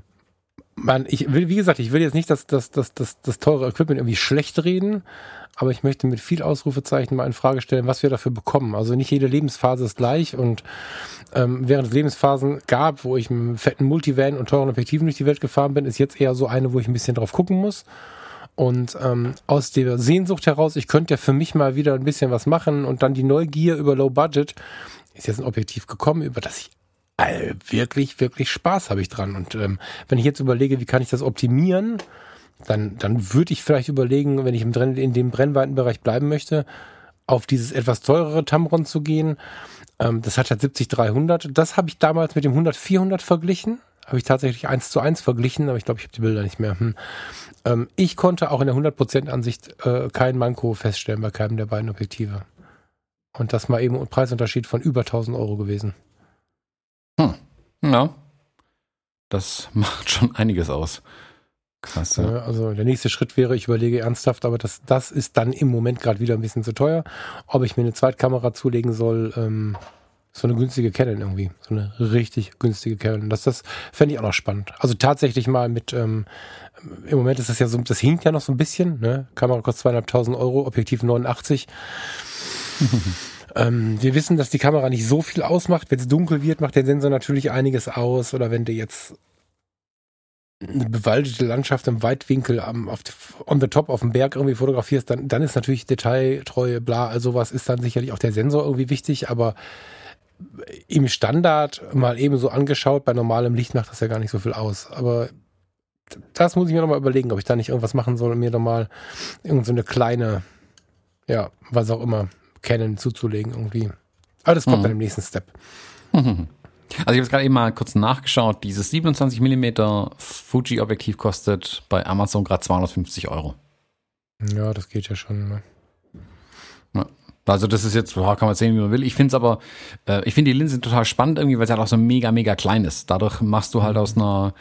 man, ich will, wie gesagt, ich will jetzt nicht das, das, das, das, das teure Equipment irgendwie schlecht reden, aber ich möchte mit viel Ausrufezeichen mal in Frage stellen, was wir dafür bekommen. Also nicht jede Lebensphase ist gleich und ähm, während es Lebensphasen gab, wo ich mit einem fetten Multivan und teuren Objektiven durch die Welt gefahren bin, ist jetzt eher so eine, wo ich ein bisschen drauf gucken muss. Und ähm, aus der Sehnsucht heraus, ich könnte ja für mich mal wieder ein bisschen was machen und dann die Neugier über Low Budget ist jetzt ein Objektiv gekommen, über das ich äh, wirklich, wirklich Spaß habe ich dran. Und ähm, wenn ich jetzt überlege, wie kann ich das optimieren, dann, dann würde ich vielleicht überlegen, wenn ich im, in dem Brennweitenbereich bleiben möchte, auf dieses etwas teurere Tamron zu gehen. Ähm, das hat halt 70-300. Das habe ich damals mit dem 100-400 verglichen. Habe ich tatsächlich eins zu eins verglichen, aber ich glaube, ich habe die Bilder nicht mehr. Hm. Ähm, ich konnte auch in der 100% Ansicht äh, kein Manko feststellen bei keinem der beiden Objektive. Und das mal eben ein Preisunterschied von über 1000 Euro gewesen. Hm. Ja. Das macht schon einiges aus. Krass. Ja. Also der nächste Schritt wäre, ich überlege ernsthaft, aber das, das ist dann im Moment gerade wieder ein bisschen zu teuer. Ob ich mir eine Zweitkamera zulegen soll, ähm, so eine günstige Canon irgendwie. So eine richtig günstige Canon. Das, das fände ich auch noch spannend. Also tatsächlich mal mit, ähm, im Moment ist das ja so, das hinkt ja noch so ein bisschen. Ne? Kamera kostet zweieinhalbtausend Euro, Objektiv 89. ähm, wir wissen, dass die Kamera nicht so viel ausmacht. Wenn es dunkel wird, macht der Sensor natürlich einiges aus. Oder wenn du jetzt eine bewaldete Landschaft im Weitwinkel am, auf, on the top auf dem Berg irgendwie fotografierst, dann, dann ist natürlich Detailtreue, bla, also sowas ist dann sicherlich auch der Sensor irgendwie wichtig, aber im Standard mal eben so angeschaut, bei normalem Licht macht das ja gar nicht so viel aus. Aber das muss ich mir nochmal überlegen, ob ich da nicht irgendwas machen soll, um mir nochmal irgendeine so kleine, ja, was auch immer, Canon zuzulegen irgendwie. Aber das kommt mhm. dann im nächsten Step. Mhm. Also ich habe gerade eben mal kurz nachgeschaut. Dieses 27 mm Fuji-Objektiv kostet bei Amazon gerade 250 Euro. Ja, das geht ja schon. Ne? Ja. Also das ist jetzt, kann man sehen, wie man will. Ich finde es aber, äh, ich finde die Linse total spannend irgendwie, weil sie halt auch so mega, mega klein ist. Dadurch machst du halt aus einer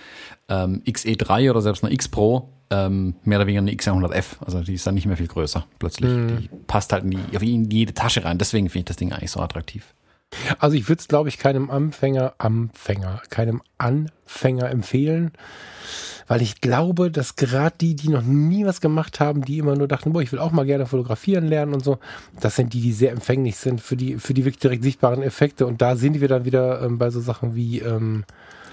ähm, XE3 oder selbst einer X Pro ähm, mehr oder weniger eine X100F. Also die ist dann nicht mehr viel größer plötzlich. Mhm. Die passt halt in, die, in jede Tasche rein. Deswegen finde ich das Ding eigentlich so attraktiv. Also ich würde es, glaube ich, keinem Anfänger, Anfänger, keinem Anfänger empfehlen, weil ich glaube, dass gerade die, die noch nie was gemacht haben, die immer nur dachten, boah, ich will auch mal gerne fotografieren lernen und so, das sind die, die sehr empfänglich sind für die, für die wirklich direkt sichtbaren Effekte. Und da sind wir dann wieder ähm, bei so Sachen wie ähm,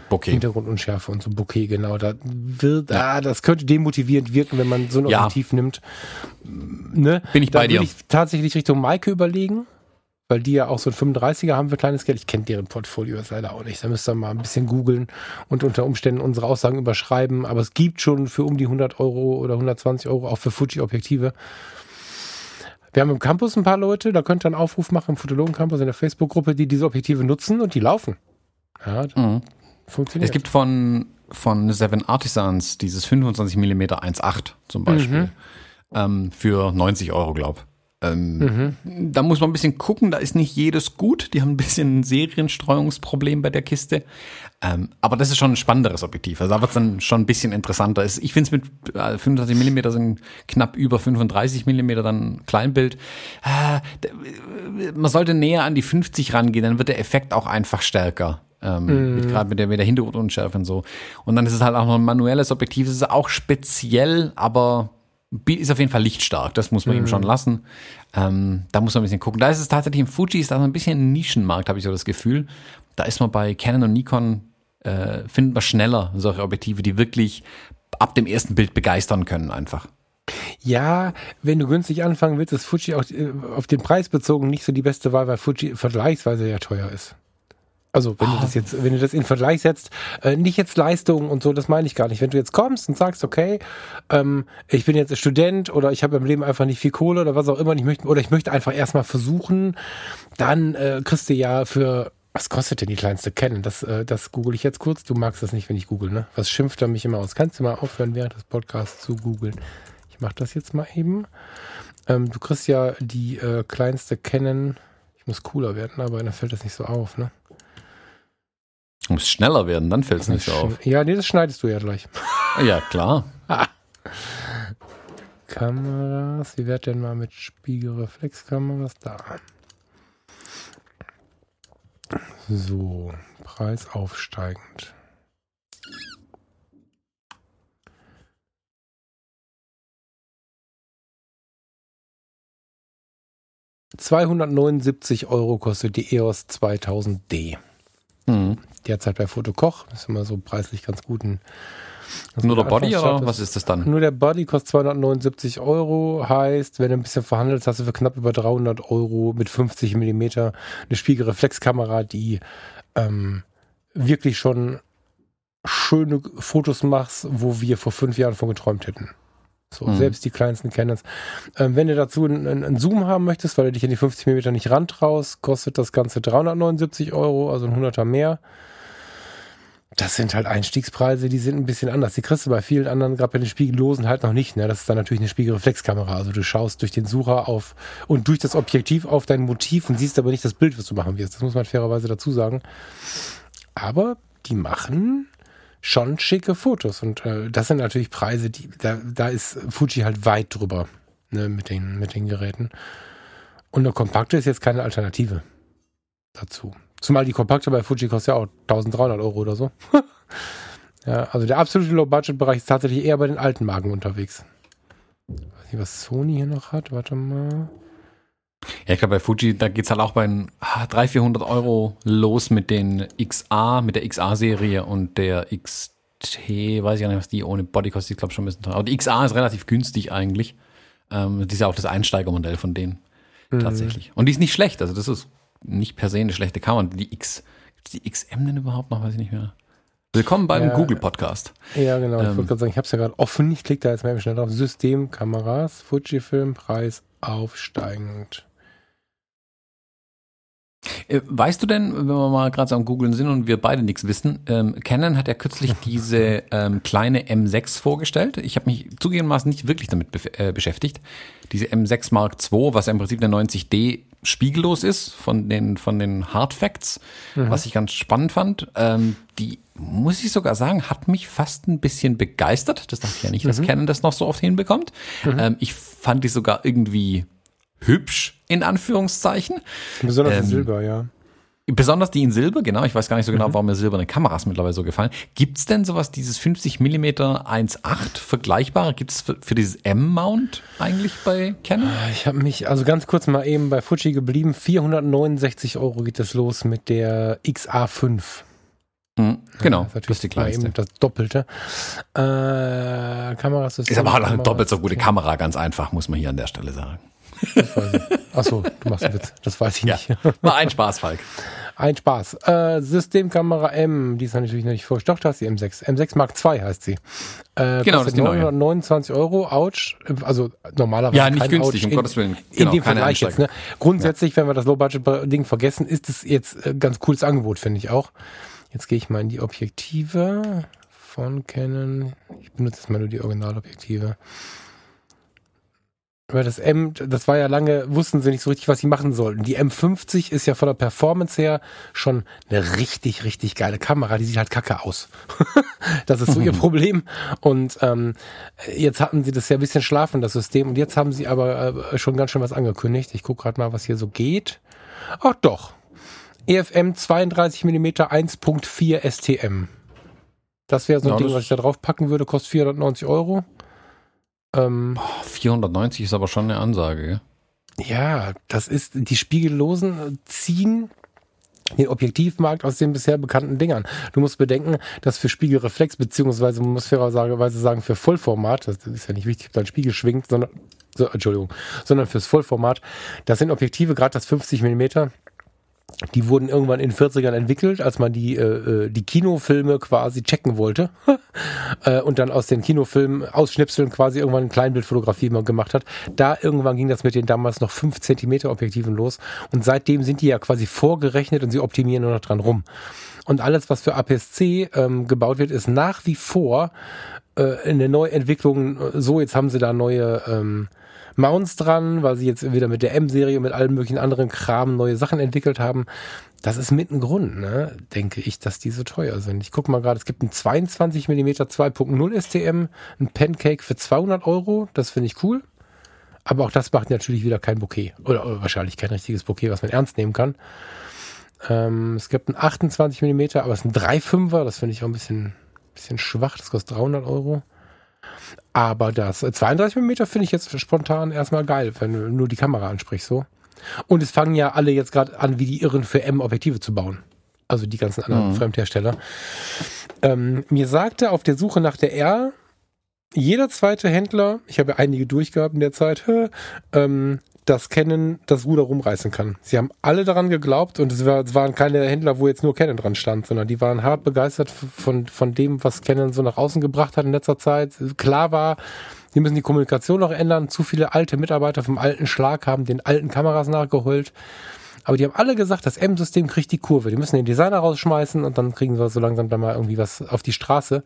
Bokeh. Hintergrundunschärfe und so Bokeh, genau. Da wird, ja. ah, das könnte demotivierend wirken, wenn man so ein Objektiv ja. nimmt. Ne? Bin ich da bei dir. ich tatsächlich Richtung Maike überlegen weil die ja auch so ein 35er haben für kleines Geld. Ich kenne deren Portfolio jetzt leider auch nicht. Da müsst ihr mal ein bisschen googeln und unter Umständen unsere Aussagen überschreiben. Aber es gibt schon für um die 100 Euro oder 120 Euro auch für Fuji Objektive. Wir haben im Campus ein paar Leute, da könnt ihr einen Aufruf machen im Fotologen Campus in der Facebook-Gruppe, die diese Objektive nutzen und die laufen. Ja, mhm. funktioniert. Es gibt von, von Seven Artisans dieses 25 mm 1.8 zum Beispiel mhm. ähm, für 90 Euro, glaube ähm, mhm. Da muss man ein bisschen gucken, da ist nicht jedes gut. Die haben ein bisschen ein Serienstreuungsproblem bei der Kiste. Ähm, aber das ist schon ein spannenderes Objektiv. Also da wird es dann schon ein bisschen interessanter. Ich finde es mit 25 äh, mm sind knapp über 35 mm dann Kleinbild. Äh, man sollte näher an die 50 rangehen, dann wird der Effekt auch einfach stärker. Ähm, mm. Gerade mit der, mit der Hintergrundunschärfe und so. Und dann ist es halt auch noch ein manuelles Objektiv. Es ist auch speziell, aber ist auf jeden Fall lichtstark, das muss man mhm. ihm schon lassen. Ähm, da muss man ein bisschen gucken. Da ist es tatsächlich im Fuji ist da so ein bisschen ein Nischenmarkt, habe ich so das Gefühl. Da ist man bei Canon und Nikon, äh, finden wir schneller solche Objektive, die wirklich ab dem ersten Bild begeistern können einfach. Ja, wenn du günstig anfangen willst, ist Fuji auch äh, auf den Preis bezogen nicht so die beste Wahl, weil Fuji vergleichsweise ja teuer ist. Also wenn oh. du das jetzt, wenn du das in Vergleich setzt, äh, nicht jetzt Leistung und so, das meine ich gar nicht. Wenn du jetzt kommst und sagst, okay, ähm, ich bin jetzt Student oder ich habe im Leben einfach nicht viel Kohle oder was auch immer, ich möchte, oder ich möchte einfach erstmal versuchen, dann äh, kriegst du ja für was kostet denn die kleinste Canon? Das, äh, das google ich jetzt kurz. Du magst das nicht, wenn ich google, ne? Was schimpft er mich immer aus? Kannst du mal aufhören, während des Podcasts zu googeln? Ich mache das jetzt mal eben. Ähm, du kriegst ja die äh, kleinste Canon. Ich muss cooler werden, aber dann fällt das nicht so auf, ne? Du musst schneller werden, dann fällt es nicht so auf. Ja, nee, das schneidest du ja gleich. Ja, klar. Kameras, wie wird denn mal mit Spiegelreflexkameras da? So, Preis aufsteigend. Zweihundertneunundsiebzig Euro kostet die EOS 2000D. Derzeit bei Fotokoch. Das ist immer so preislich ganz guten. Nur der Body oder was ist das dann? Nur der Body kostet 279 Euro. Heißt, wenn du ein bisschen verhandelst, hast du für knapp über 300 Euro mit 50 Millimeter eine Spiegelreflexkamera, die ähm, wirklich schon schöne Fotos macht, wo wir vor fünf Jahren von geträumt hätten. So, mhm. selbst die kleinsten kennen das. Ähm, wenn du dazu einen, einen, Zoom haben möchtest, weil du dich an die 50 mm nicht rantraust, kostet das Ganze 379 Euro, also ein 100er mehr. Das sind halt Einstiegspreise, die sind ein bisschen anders. Die kriegst du bei vielen anderen, gerade bei den Spiegellosen, halt noch nicht. Ne? Das ist dann natürlich eine Spiegelreflexkamera. Also du schaust durch den Sucher auf und durch das Objektiv auf dein Motiv und siehst aber nicht das Bild, was du machen wirst. Das muss man fairerweise dazu sagen. Aber die machen schon schicke Fotos. Und äh, das sind natürlich Preise, die, da, da ist Fuji halt weit drüber ne, mit, den, mit den Geräten. Und eine kompakte ist jetzt keine Alternative dazu. Zumal die kompakte bei Fuji kostet ja auch 1300 Euro oder so. ja, also der absolute Low-Budget-Bereich ist tatsächlich eher bei den alten Marken unterwegs. Ich weiß nicht, was Sony hier noch hat. Warte mal. Ja, ich glaube, bei Fuji, da geht es halt auch bei 300, 400 Euro los mit den XA, mit der XA-Serie und der XT, weiß ich gar nicht, was die ohne Body kostet, ich glaube schon ein bisschen teuer. Aber die XA ist relativ günstig eigentlich. Ähm, die ist ja auch das Einsteigermodell von denen. Mhm. Tatsächlich. Und die ist nicht schlecht, also das ist nicht per se eine schlechte Kamera. Die X, gibt's die XM denn überhaupt noch, weiß ich nicht mehr. Willkommen beim ja, Google Podcast. Ja, genau. Ähm, ich wollte gerade sagen, ich habe es ja gerade offen. Ich klicke da jetzt mal schnell drauf. System, Kameras, Fujifilm, Preis aufsteigend. Äh, weißt du denn, wenn wir mal gerade so am Googeln sind und wir beide nichts wissen, ähm, Canon hat ja kürzlich diese ähm, kleine M6 vorgestellt. Ich habe mich zugegebenermaßen nicht wirklich damit be äh, beschäftigt. Diese M6 Mark II, was ja im Prinzip eine 90D spiegellos ist von den, von den Hard Facts, mhm. was ich ganz spannend fand. Ähm, die, muss ich sogar sagen, hat mich fast ein bisschen begeistert. Das dachte ich ja nicht, mhm. dass Canon das noch so oft hinbekommt. Mhm. Ähm, ich fand die sogar irgendwie hübsch, in Anführungszeichen. Besonders ähm, Silber, ja. Besonders die in Silber, genau. Ich weiß gar nicht so genau, mhm. warum mir silberne Kameras mittlerweile so gefallen. Gibt's denn sowas, dieses 50 mm 1.8 vergleichbare? Gibt's für, für dieses M-Mount eigentlich bei Canon? Ah, ich habe mich, also ganz kurz mal eben bei Fuji geblieben. 469 Euro geht es los mit der XA5. Mhm, genau, ja, das ist die kleinste. Das Doppelte. Äh, Kameras ist, ist aber auch eine doppelt so gute Kamera, ganz einfach, muss man hier an der Stelle sagen. Achso, du machst einen Witz. Das weiß ich ja. nicht. War ein Spaß, Falk. Ein Spaß. Äh, Systemkamera M, die ist natürlich noch nicht vor. Doch, da ist die M6. M6 Mark II heißt sie. Äh, genau, das ist die 929 neue. Euro, ouch. Also normalerweise. Ja, nicht günstig, ouch. um Gottes Willen. Genau, in dem Vergleich jetzt. Ne? Grundsätzlich, ja. wenn wir das Low-Budget-Ding vergessen, ist es jetzt ein ganz cooles Angebot, finde ich auch. Jetzt gehe ich mal in die Objektive von Canon. Ich benutze jetzt mal nur die Originalobjektive. Weil das M, das war ja lange, wussten sie nicht so richtig, was sie machen sollten. Die M50 ist ja von der Performance her schon eine richtig, richtig geile Kamera. Die sieht halt kacke aus. das ist so ihr Problem. Und ähm, jetzt hatten sie das ja ein bisschen schlafen, das System. Und jetzt haben sie aber äh, schon ganz schön was angekündigt. Ich gucke gerade mal, was hier so geht. Ach doch. EFM 32 mm 1.4 STM. Das wäre so ein ja, Ding, was ich da drauf packen würde. Kostet 490 Euro. Ähm, Boah, 490 ist aber schon eine Ansage? Ja, das ist, die Spiegellosen ziehen den Objektivmarkt aus den bisher bekannten Dingern. Du musst bedenken, dass für Spiegelreflex, beziehungsweise man muss fairerweise sagen, für Vollformat, das ist ja nicht wichtig, ob dein Spiegel schwingt, sondern, so, Entschuldigung, sondern fürs Vollformat, das sind Objektive, gerade das 50 Millimeter, die wurden irgendwann in den 40ern entwickelt, als man die, äh, äh, die Kinofilme quasi checken wollte äh, und dann aus den Kinofilmen ausschnipseln quasi irgendwann eine Kleinbildfotografie gemacht hat. Da irgendwann ging das mit den damals noch 5 Zentimeter Objektiven los und seitdem sind die ja quasi vorgerechnet und sie optimieren nur noch dran rum. Und alles, was für APS-C ähm, gebaut wird, ist nach wie vor äh, in der Neuentwicklung so, jetzt haben sie da neue ähm, Mounts dran, weil sie jetzt wieder mit der M-Serie und mit allem möglichen anderen Kram neue Sachen entwickelt haben. Das ist mit ein Grund, ne? denke ich, dass die so teuer sind. Ich gucke mal gerade, es gibt einen 22 mm 2.0 STM, ein Pancake für 200 Euro, das finde ich cool. Aber auch das macht natürlich wieder kein Bouquet. Oder, oder wahrscheinlich kein richtiges Bouquet, was man ernst nehmen kann. Ähm, es gibt einen 28 mm, aber es ist ein 3,5er, das finde ich auch ein bisschen, bisschen schwach, das kostet 300 Euro. Aber das 32 mm finde ich jetzt spontan erstmal geil, wenn du nur die Kamera ansprichst so. Und es fangen ja alle jetzt gerade an, wie die Irren für M-Objektive zu bauen. Also die ganzen anderen mhm. Fremdhersteller. Ähm, mir sagte auf der Suche nach der R jeder zweite Händler, ich habe ja einige durchgehabt in der Zeit, ähm, dass Canon das Ruder rumreißen kann. Sie haben alle daran geglaubt und es, war, es, waren keine Händler, wo jetzt nur Canon dran stand, sondern die waren hart begeistert von, von dem, was Canon so nach außen gebracht hat in letzter Zeit. Klar war, die müssen die Kommunikation noch ändern. Zu viele alte Mitarbeiter vom alten Schlag haben den alten Kameras nachgeholt. Aber die haben alle gesagt, das M-System kriegt die Kurve. Die müssen den Designer rausschmeißen und dann kriegen wir so langsam dann mal irgendwie was auf die Straße.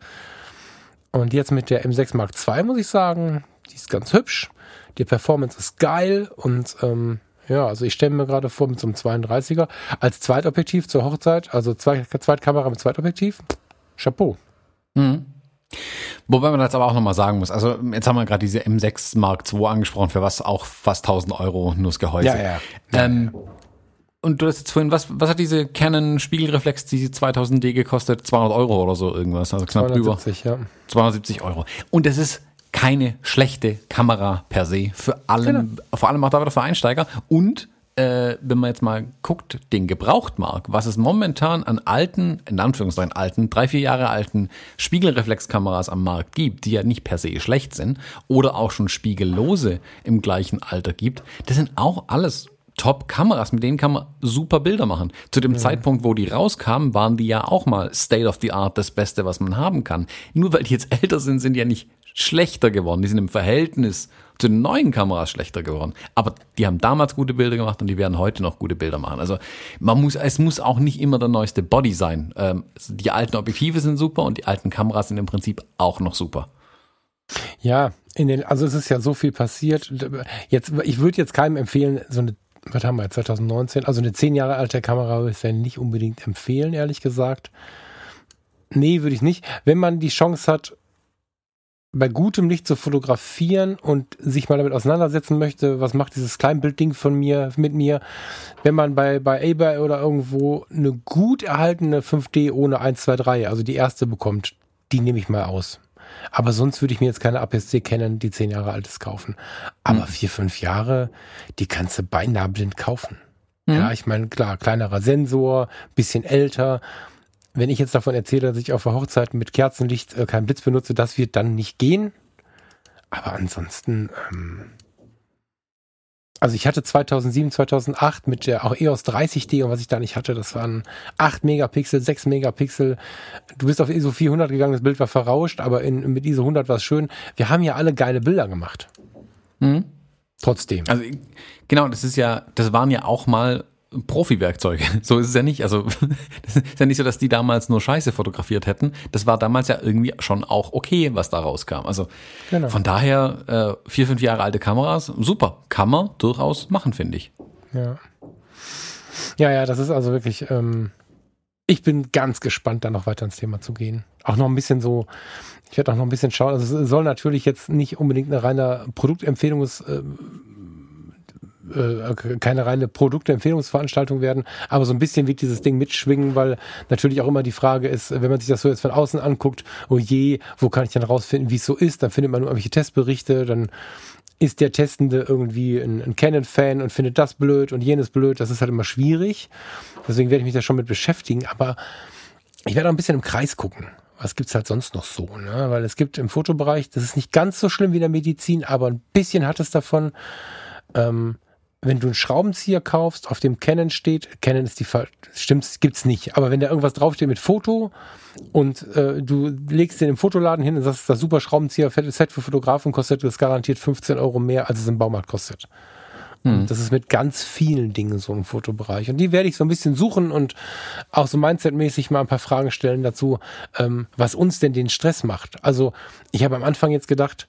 Und jetzt mit der M6 Mark II muss ich sagen, die ist ganz hübsch. Die Performance ist geil und ähm, ja, also ich stelle mir gerade vor mit so einem 32er als Zweitobjektiv zur Hochzeit, also Zweitkamera mit Zweitobjektiv. Chapeau. Mhm. Wobei man das aber auch nochmal sagen muss, also jetzt haben wir gerade diese M6 Mark II angesprochen, für was auch fast 1000 Euro nur das Gehäuse. Ja, ja. Ähm, und du hast jetzt vorhin, was, was hat diese Canon Spiegelreflex, die 2000D gekostet? 200 Euro oder so irgendwas, also knapp 270, drüber. Ja. 270 Euro. Und das ist keine schlechte Kamera per se. Für allen, genau. vor allem auch da wieder für Einsteiger. Und äh, wenn man jetzt mal guckt, den Gebrauchtmarkt, was es momentan an alten, in Anführungszeichen alten, drei, vier Jahre alten Spiegelreflexkameras am Markt gibt, die ja nicht per se schlecht sind, oder auch schon spiegellose im gleichen Alter gibt, das sind auch alles Top-Kameras, mit denen kann man super Bilder machen. Zu dem ja. Zeitpunkt, wo die rauskamen, waren die ja auch mal State of the Art das Beste, was man haben kann. Nur weil die jetzt älter sind, sind die ja nicht schlechter geworden. Die sind im Verhältnis zu den neuen Kameras schlechter geworden. Aber die haben damals gute Bilder gemacht und die werden heute noch gute Bilder machen. Also man muss, es muss auch nicht immer der neueste Body sein. Ähm, die alten Objektive sind super und die alten Kameras sind im Prinzip auch noch super. Ja, in den, also es ist ja so viel passiert. Jetzt, ich würde jetzt keinem empfehlen, so eine, was haben wir jetzt, 2019, also eine zehn Jahre alte Kamera würde ich ja nicht unbedingt empfehlen, ehrlich gesagt. Nee, würde ich nicht. Wenn man die Chance hat, bei gutem Licht zu fotografieren und sich mal damit auseinandersetzen möchte, was macht dieses Kleinbildding von mir mit mir, wenn man bei, bei eBay oder irgendwo eine gut erhaltene 5D ohne 1, 2, 3, also die erste bekommt, die nehme ich mal aus. Aber sonst würde ich mir jetzt keine APS-C kennen, die zehn Jahre alt ist, kaufen. Aber mhm. vier, fünf Jahre, die kannst du beinahe blind kaufen. Mhm. Ja, ich meine, klar, kleinerer Sensor, bisschen älter. Wenn ich jetzt davon erzähle, dass ich auf der Hochzeit mit Kerzenlicht äh, keinen Blitz benutze, das wird dann nicht gehen. Aber ansonsten, ähm, also ich hatte 2007, 2008 mit der auch EOS 30D und was ich da nicht hatte, das waren 8 Megapixel, 6 Megapixel. Du bist auf ISO 400 gegangen, das Bild war verrauscht, aber in, mit ISO 100 war es schön. Wir haben ja alle geile Bilder gemacht. Mhm. Trotzdem. Also genau, das ist ja, das waren ja auch mal Profi-Werkzeuge. So ist es ja nicht. Also das ist ja nicht so, dass die damals nur Scheiße fotografiert hätten. Das war damals ja irgendwie schon auch okay, was da rauskam. Also genau. von daher äh, vier, fünf Jahre alte Kameras, super. Kann man durchaus machen, finde ich. Ja. Ja, ja, das ist also wirklich. Ähm, ich bin ganz gespannt, da noch weiter ins Thema zu gehen. Auch noch ein bisschen so. Ich werde auch noch ein bisschen schauen. Also es soll natürlich jetzt nicht unbedingt eine reine Produktempfehlungs äh, äh, keine reine Produkteempfehlungsveranstaltung werden, aber so ein bisschen wird dieses Ding mitschwingen, weil natürlich auch immer die Frage ist, wenn man sich das so jetzt von außen anguckt, oh je, wo kann ich denn rausfinden, wie es so ist? Dann findet man nur irgendwelche Testberichte, dann ist der Testende irgendwie ein, ein Canon-Fan und findet das blöd und jenes blöd. Das ist halt immer schwierig. Deswegen werde ich mich da schon mit beschäftigen, aber ich werde auch ein bisschen im Kreis gucken was gibt's halt sonst noch so, ne? Weil es gibt im Fotobereich, das ist nicht ganz so schlimm wie in der Medizin, aber ein bisschen hat es davon. Ähm, wenn du einen Schraubenzieher kaufst, auf dem Canon steht, Canon ist die, stimmt, gibt's nicht, aber wenn da irgendwas draufsteht mit Foto und äh, du legst den im Fotoladen hin und sagst, das super Schraubenzieher, fettes Set für Fotografen kostet das garantiert 15 Euro mehr, als es im Baumarkt kostet. Hm. Das ist mit ganz vielen Dingen so im Fotobereich. Und die werde ich so ein bisschen suchen und auch so mindsetmäßig mal ein paar Fragen stellen dazu, ähm, was uns denn den Stress macht. Also ich habe am Anfang jetzt gedacht,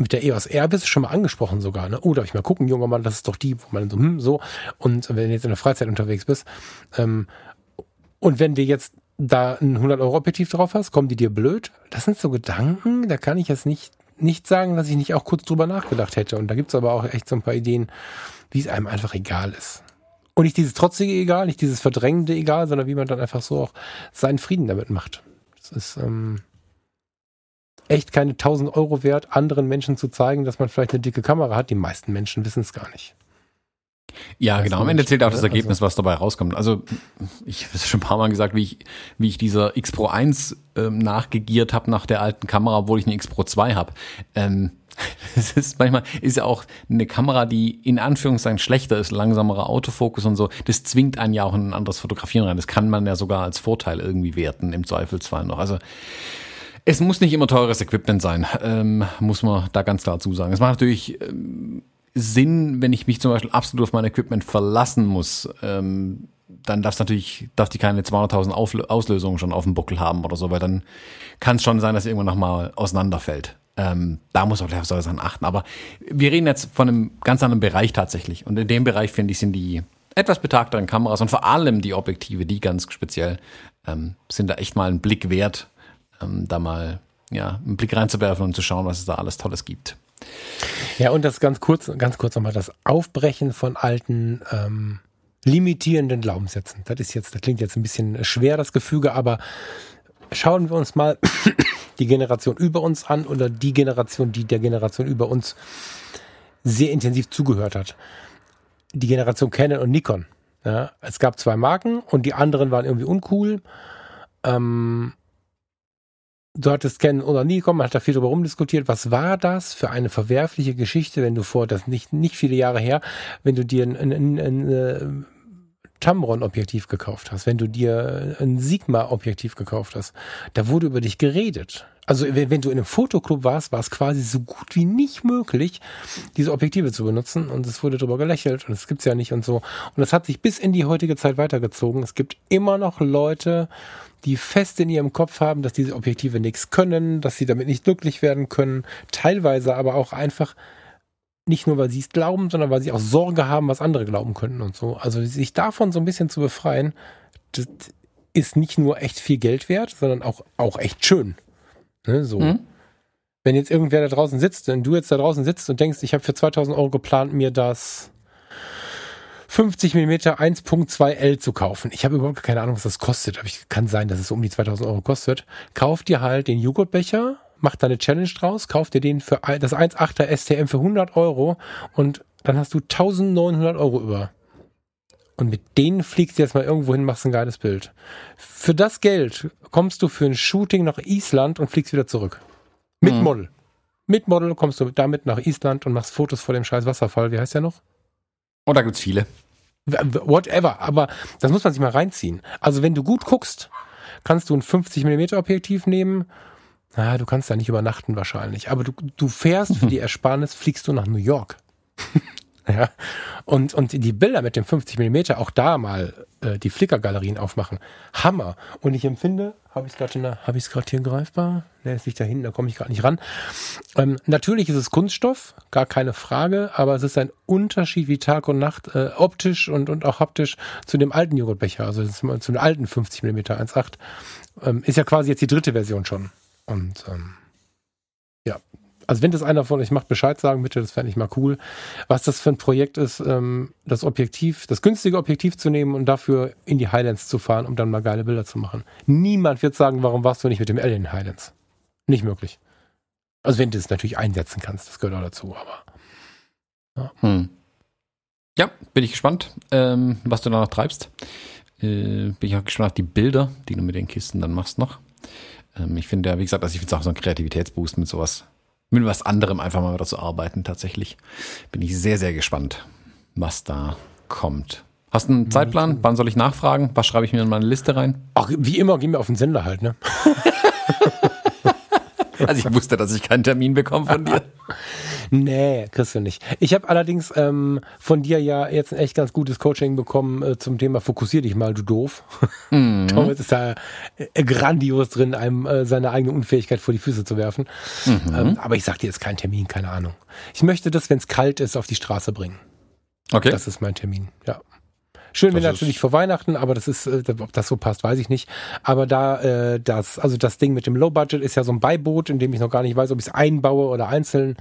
mit der EOS R bist du schon mal angesprochen sogar, ne? Oh, darf ich mal gucken, junger Mann, das ist doch die, wo man so, hm, so. Und wenn du jetzt in der Freizeit unterwegs bist, ähm, und wenn dir jetzt da ein 100-Euro-Objektiv drauf hast, kommen die dir blöd? Das sind so Gedanken, da kann ich jetzt nicht, nicht sagen, dass ich nicht auch kurz drüber nachgedacht hätte. Und da gibt's aber auch echt so ein paar Ideen, wie es einem einfach egal ist. Und nicht dieses trotzige Egal, nicht dieses verdrängende Egal, sondern wie man dann einfach so auch seinen Frieden damit macht. Das ist, ähm, echt keine 1000 Euro wert, anderen Menschen zu zeigen, dass man vielleicht eine dicke Kamera hat. Die meisten Menschen wissen es gar nicht. Ja, genau. Am Ende zählt auch das Ergebnis, also, was dabei rauskommt. Also ich habe es schon ein paar Mal gesagt, wie ich, wie ich dieser X Pro 1 ähm, nachgegiert habe nach der alten Kamera, obwohl ich eine X Pro 2 habe. Ähm, es ist manchmal ist ja auch eine Kamera, die in Anführungszeichen schlechter ist, langsamerer Autofokus und so. Das zwingt einen ja auch in ein anderes Fotografieren rein. Das kann man ja sogar als Vorteil irgendwie werten im Zweifelsfall noch. Also es muss nicht immer teures Equipment sein, ähm, muss man da ganz klar zusagen. Es macht natürlich ähm, Sinn, wenn ich mich zum Beispiel absolut auf mein Equipment verlassen muss. Ähm, dann darf natürlich, darf die keine 200.000 Auslösungen schon auf dem Buckel haben oder so, weil dann kann es schon sein, dass irgendwann nochmal auseinanderfällt. Ähm, da muss man vielleicht auf solche Sachen achten. Aber wir reden jetzt von einem ganz anderen Bereich tatsächlich. Und in dem Bereich, finde ich, sind die etwas betagteren Kameras und vor allem die Objektive, die ganz speziell, ähm, sind da echt mal einen Blick wert ähm, da mal ja, einen Blick reinzuwerfen und zu schauen, was es da alles Tolles gibt. Ja, und das ganz kurz, ganz kurz nochmal, das Aufbrechen von alten ähm, limitierenden Glaubenssätzen. Das ist jetzt, das klingt jetzt ein bisschen schwer, das Gefüge, aber schauen wir uns mal die Generation über uns an oder die Generation, die der Generation über uns sehr intensiv zugehört hat. Die Generation Canon und Nikon. Ja, es gab zwei Marken und die anderen waren irgendwie uncool. Ähm, du hattest Ken oder Nikon, man hat da viel drüber rumdiskutiert. Was war das für eine verwerfliche Geschichte, wenn du vor, das nicht, nicht viele Jahre her, wenn du dir ein, ein, ein, ein äh, Tamron-Objektiv gekauft hast, wenn du dir ein Sigma-Objektiv gekauft hast, da wurde über dich geredet. Also wenn, du in einem Fotoclub warst, war es quasi so gut wie nicht möglich, diese Objektive zu benutzen und es wurde darüber gelächelt und es gibt's ja nicht und so. Und das hat sich bis in die heutige Zeit weitergezogen. Es gibt immer noch Leute, die fest in ihrem Kopf haben, dass diese Objektive nichts können, dass sie damit nicht glücklich werden können, teilweise aber auch einfach nicht nur, weil sie es glauben, sondern weil sie auch Sorge haben, was andere glauben könnten und so. Also sich davon so ein bisschen zu befreien, das ist nicht nur echt viel Geld wert, sondern auch, auch echt schön. Ne, so. Mhm. Wenn jetzt irgendwer da draußen sitzt, wenn du jetzt da draußen sitzt und denkst, ich habe für 2000 Euro geplant, mir das 50 mm 1.2L zu kaufen. Ich habe überhaupt keine Ahnung, was das kostet, aber ich kann sein, dass es um die 2000 Euro kostet. Kauf dir halt den Joghurtbecher, mach da eine Challenge draus, kauf dir den für das 1.8er STM für 100 Euro und dann hast du 1900 Euro über. Und mit denen fliegst du jetzt mal irgendwo hin, machst ein geiles Bild. Für das Geld kommst du für ein Shooting nach Island und fliegst wieder zurück. Mit mhm. Model. Mit Model kommst du damit nach Island und machst Fotos vor dem scheiß Wasserfall. Wie heißt der noch? Oh, da gibt's viele. Whatever. Aber das muss man sich mal reinziehen. Also wenn du gut guckst, kannst du ein 50 mm Objektiv nehmen. Na, du kannst da nicht übernachten wahrscheinlich. Aber du, du fährst für die Ersparnis, fliegst du nach New York. Ja. Und, und die Bilder mit dem 50 mm, auch da mal äh, die Flickr-Galerien aufmachen. Hammer. Und ich empfinde, habe ich es gerade hab hier greifbar? Der ist nicht da hinten, da komme ich gerade nicht ran. Ähm, natürlich ist es Kunststoff, gar keine Frage, aber es ist ein Unterschied wie Tag und Nacht, äh, optisch und, und auch haptisch zu dem alten Joghurtbecher, also zu dem alten 50 mm 1.8. Ähm, ist ja quasi jetzt die dritte Version schon. Und ähm, ja, also wenn das einer von euch macht, Bescheid sagen bitte, das fände ich mal cool. Was das für ein Projekt ist, ähm, das Objektiv, das günstige Objektiv zu nehmen und dafür in die Highlands zu fahren, um dann mal geile Bilder zu machen. Niemand wird sagen, warum warst du nicht mit dem L in Highlands? Nicht möglich. Also wenn du es natürlich einsetzen kannst, das gehört auch dazu, aber. Ja, hm. ja bin ich gespannt, ähm, was du da noch treibst. Äh, bin ich auch gespannt auf die Bilder, die du mit den Kisten dann machst noch. Ähm, ich finde ja, wie gesagt, also ich finde es auch so ein Kreativitätsboost mit sowas mit was anderem einfach mal wieder zu arbeiten. Tatsächlich bin ich sehr, sehr gespannt, was da kommt. Hast du einen Zeitplan? Wann soll ich nachfragen? Was schreibe ich mir in meine Liste rein? Ach, wie immer, gehen wir auf den Sender halt, ne? also ich wusste, dass ich keinen Termin bekomme von dir. Nee, kriegst du nicht. Ich habe allerdings ähm, von dir ja jetzt ein echt ganz gutes Coaching bekommen äh, zum Thema Fokussier dich mal, du doof. Mhm. Thomas ist da äh, grandios drin, einem äh, seine eigene Unfähigkeit vor die Füße zu werfen. Mhm. Ähm, aber ich sag dir jetzt keinen Termin, keine Ahnung. Ich möchte das, wenn es kalt ist, auf die Straße bringen. Okay. Das ist mein Termin, ja. Schön wäre natürlich vor Weihnachten, aber das ist, äh, ob das so passt, weiß ich nicht. Aber da äh, das, also das Ding mit dem Low Budget ist ja so ein Beiboot, in dem ich noch gar nicht weiß, ob ich es einbaue oder einzeln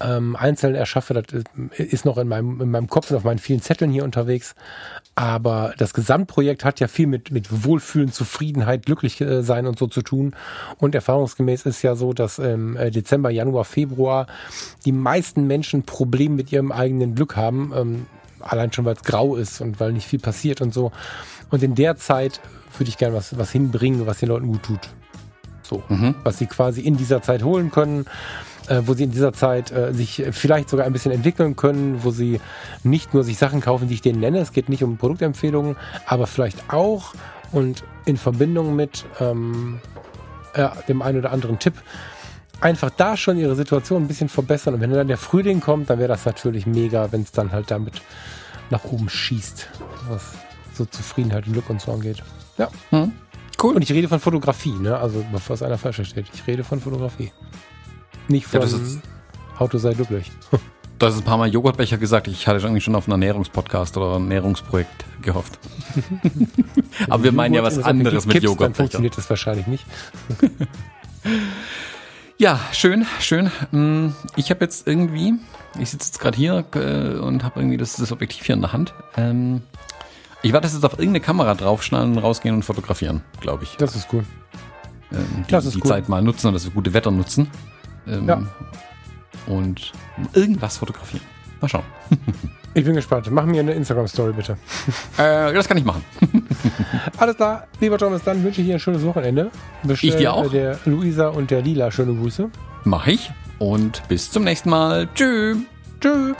ähm, einzeln erschaffe. Das ist noch in meinem, in meinem Kopf und auf meinen vielen Zetteln hier unterwegs. Aber das Gesamtprojekt hat ja viel mit, mit Wohlfühlen, Zufriedenheit, glücklich äh, sein und so zu tun. Und erfahrungsgemäß ist ja so, dass im äh, Dezember, Januar, Februar die meisten Menschen Probleme mit ihrem eigenen Glück haben. Ähm, allein schon, weil es grau ist und weil nicht viel passiert und so. Und in der Zeit würde ich gerne was, was hinbringen, was den Leuten gut tut. So, mhm. was sie quasi in dieser Zeit holen können, äh, wo sie in dieser Zeit äh, sich vielleicht sogar ein bisschen entwickeln können, wo sie nicht nur sich Sachen kaufen, die ich denen nenne, es geht nicht um Produktempfehlungen, aber vielleicht auch und in Verbindung mit ähm, äh, dem einen oder anderen Tipp einfach da schon ihre Situation ein bisschen verbessern. Und wenn dann der Frühling kommt, dann wäre das natürlich mega, wenn es dann halt damit nach oben schießt, was so Zufriedenheit und Glück und so angeht. Ja. Hm. Cool. Und ich rede von Fotografie, ne? Also bevor es einer falsch versteht. Ich rede von Fotografie. Nicht von ja, Auto sei glücklich. Du hast ein paar Mal Joghurtbecher gesagt. Ich hatte irgendwie schon auf einen Ernährungspodcast oder ein Ernährungsprojekt gehofft. Aber wir meinen ja was anderes mit Joghurtbecher. Dann funktioniert das wahrscheinlich nicht. Ja, schön, schön. Mm, ich habe jetzt irgendwie, ich sitze jetzt gerade hier äh, und habe irgendwie das, das Objektiv hier in der Hand. Ähm, ich werde das jetzt auf irgendeine Kamera draufschneiden rausgehen und fotografieren, glaube ich. Das ist cool. Ähm, die, das ist die cool. Zeit mal nutzen und das gute Wetter nutzen. Ähm, ja. Und irgendwas fotografieren. Mal schauen. Ich bin gespannt. Mach mir eine Instagram-Story bitte. Äh, das kann ich machen. Alles klar, lieber Thomas, dann wünsche ich dir ein schönes Wochenende. Bestell ich dir auch. Der Luisa und der Lila schöne Grüße. Mach ich. Und bis zum nächsten Mal. Tschüss. Tschüss.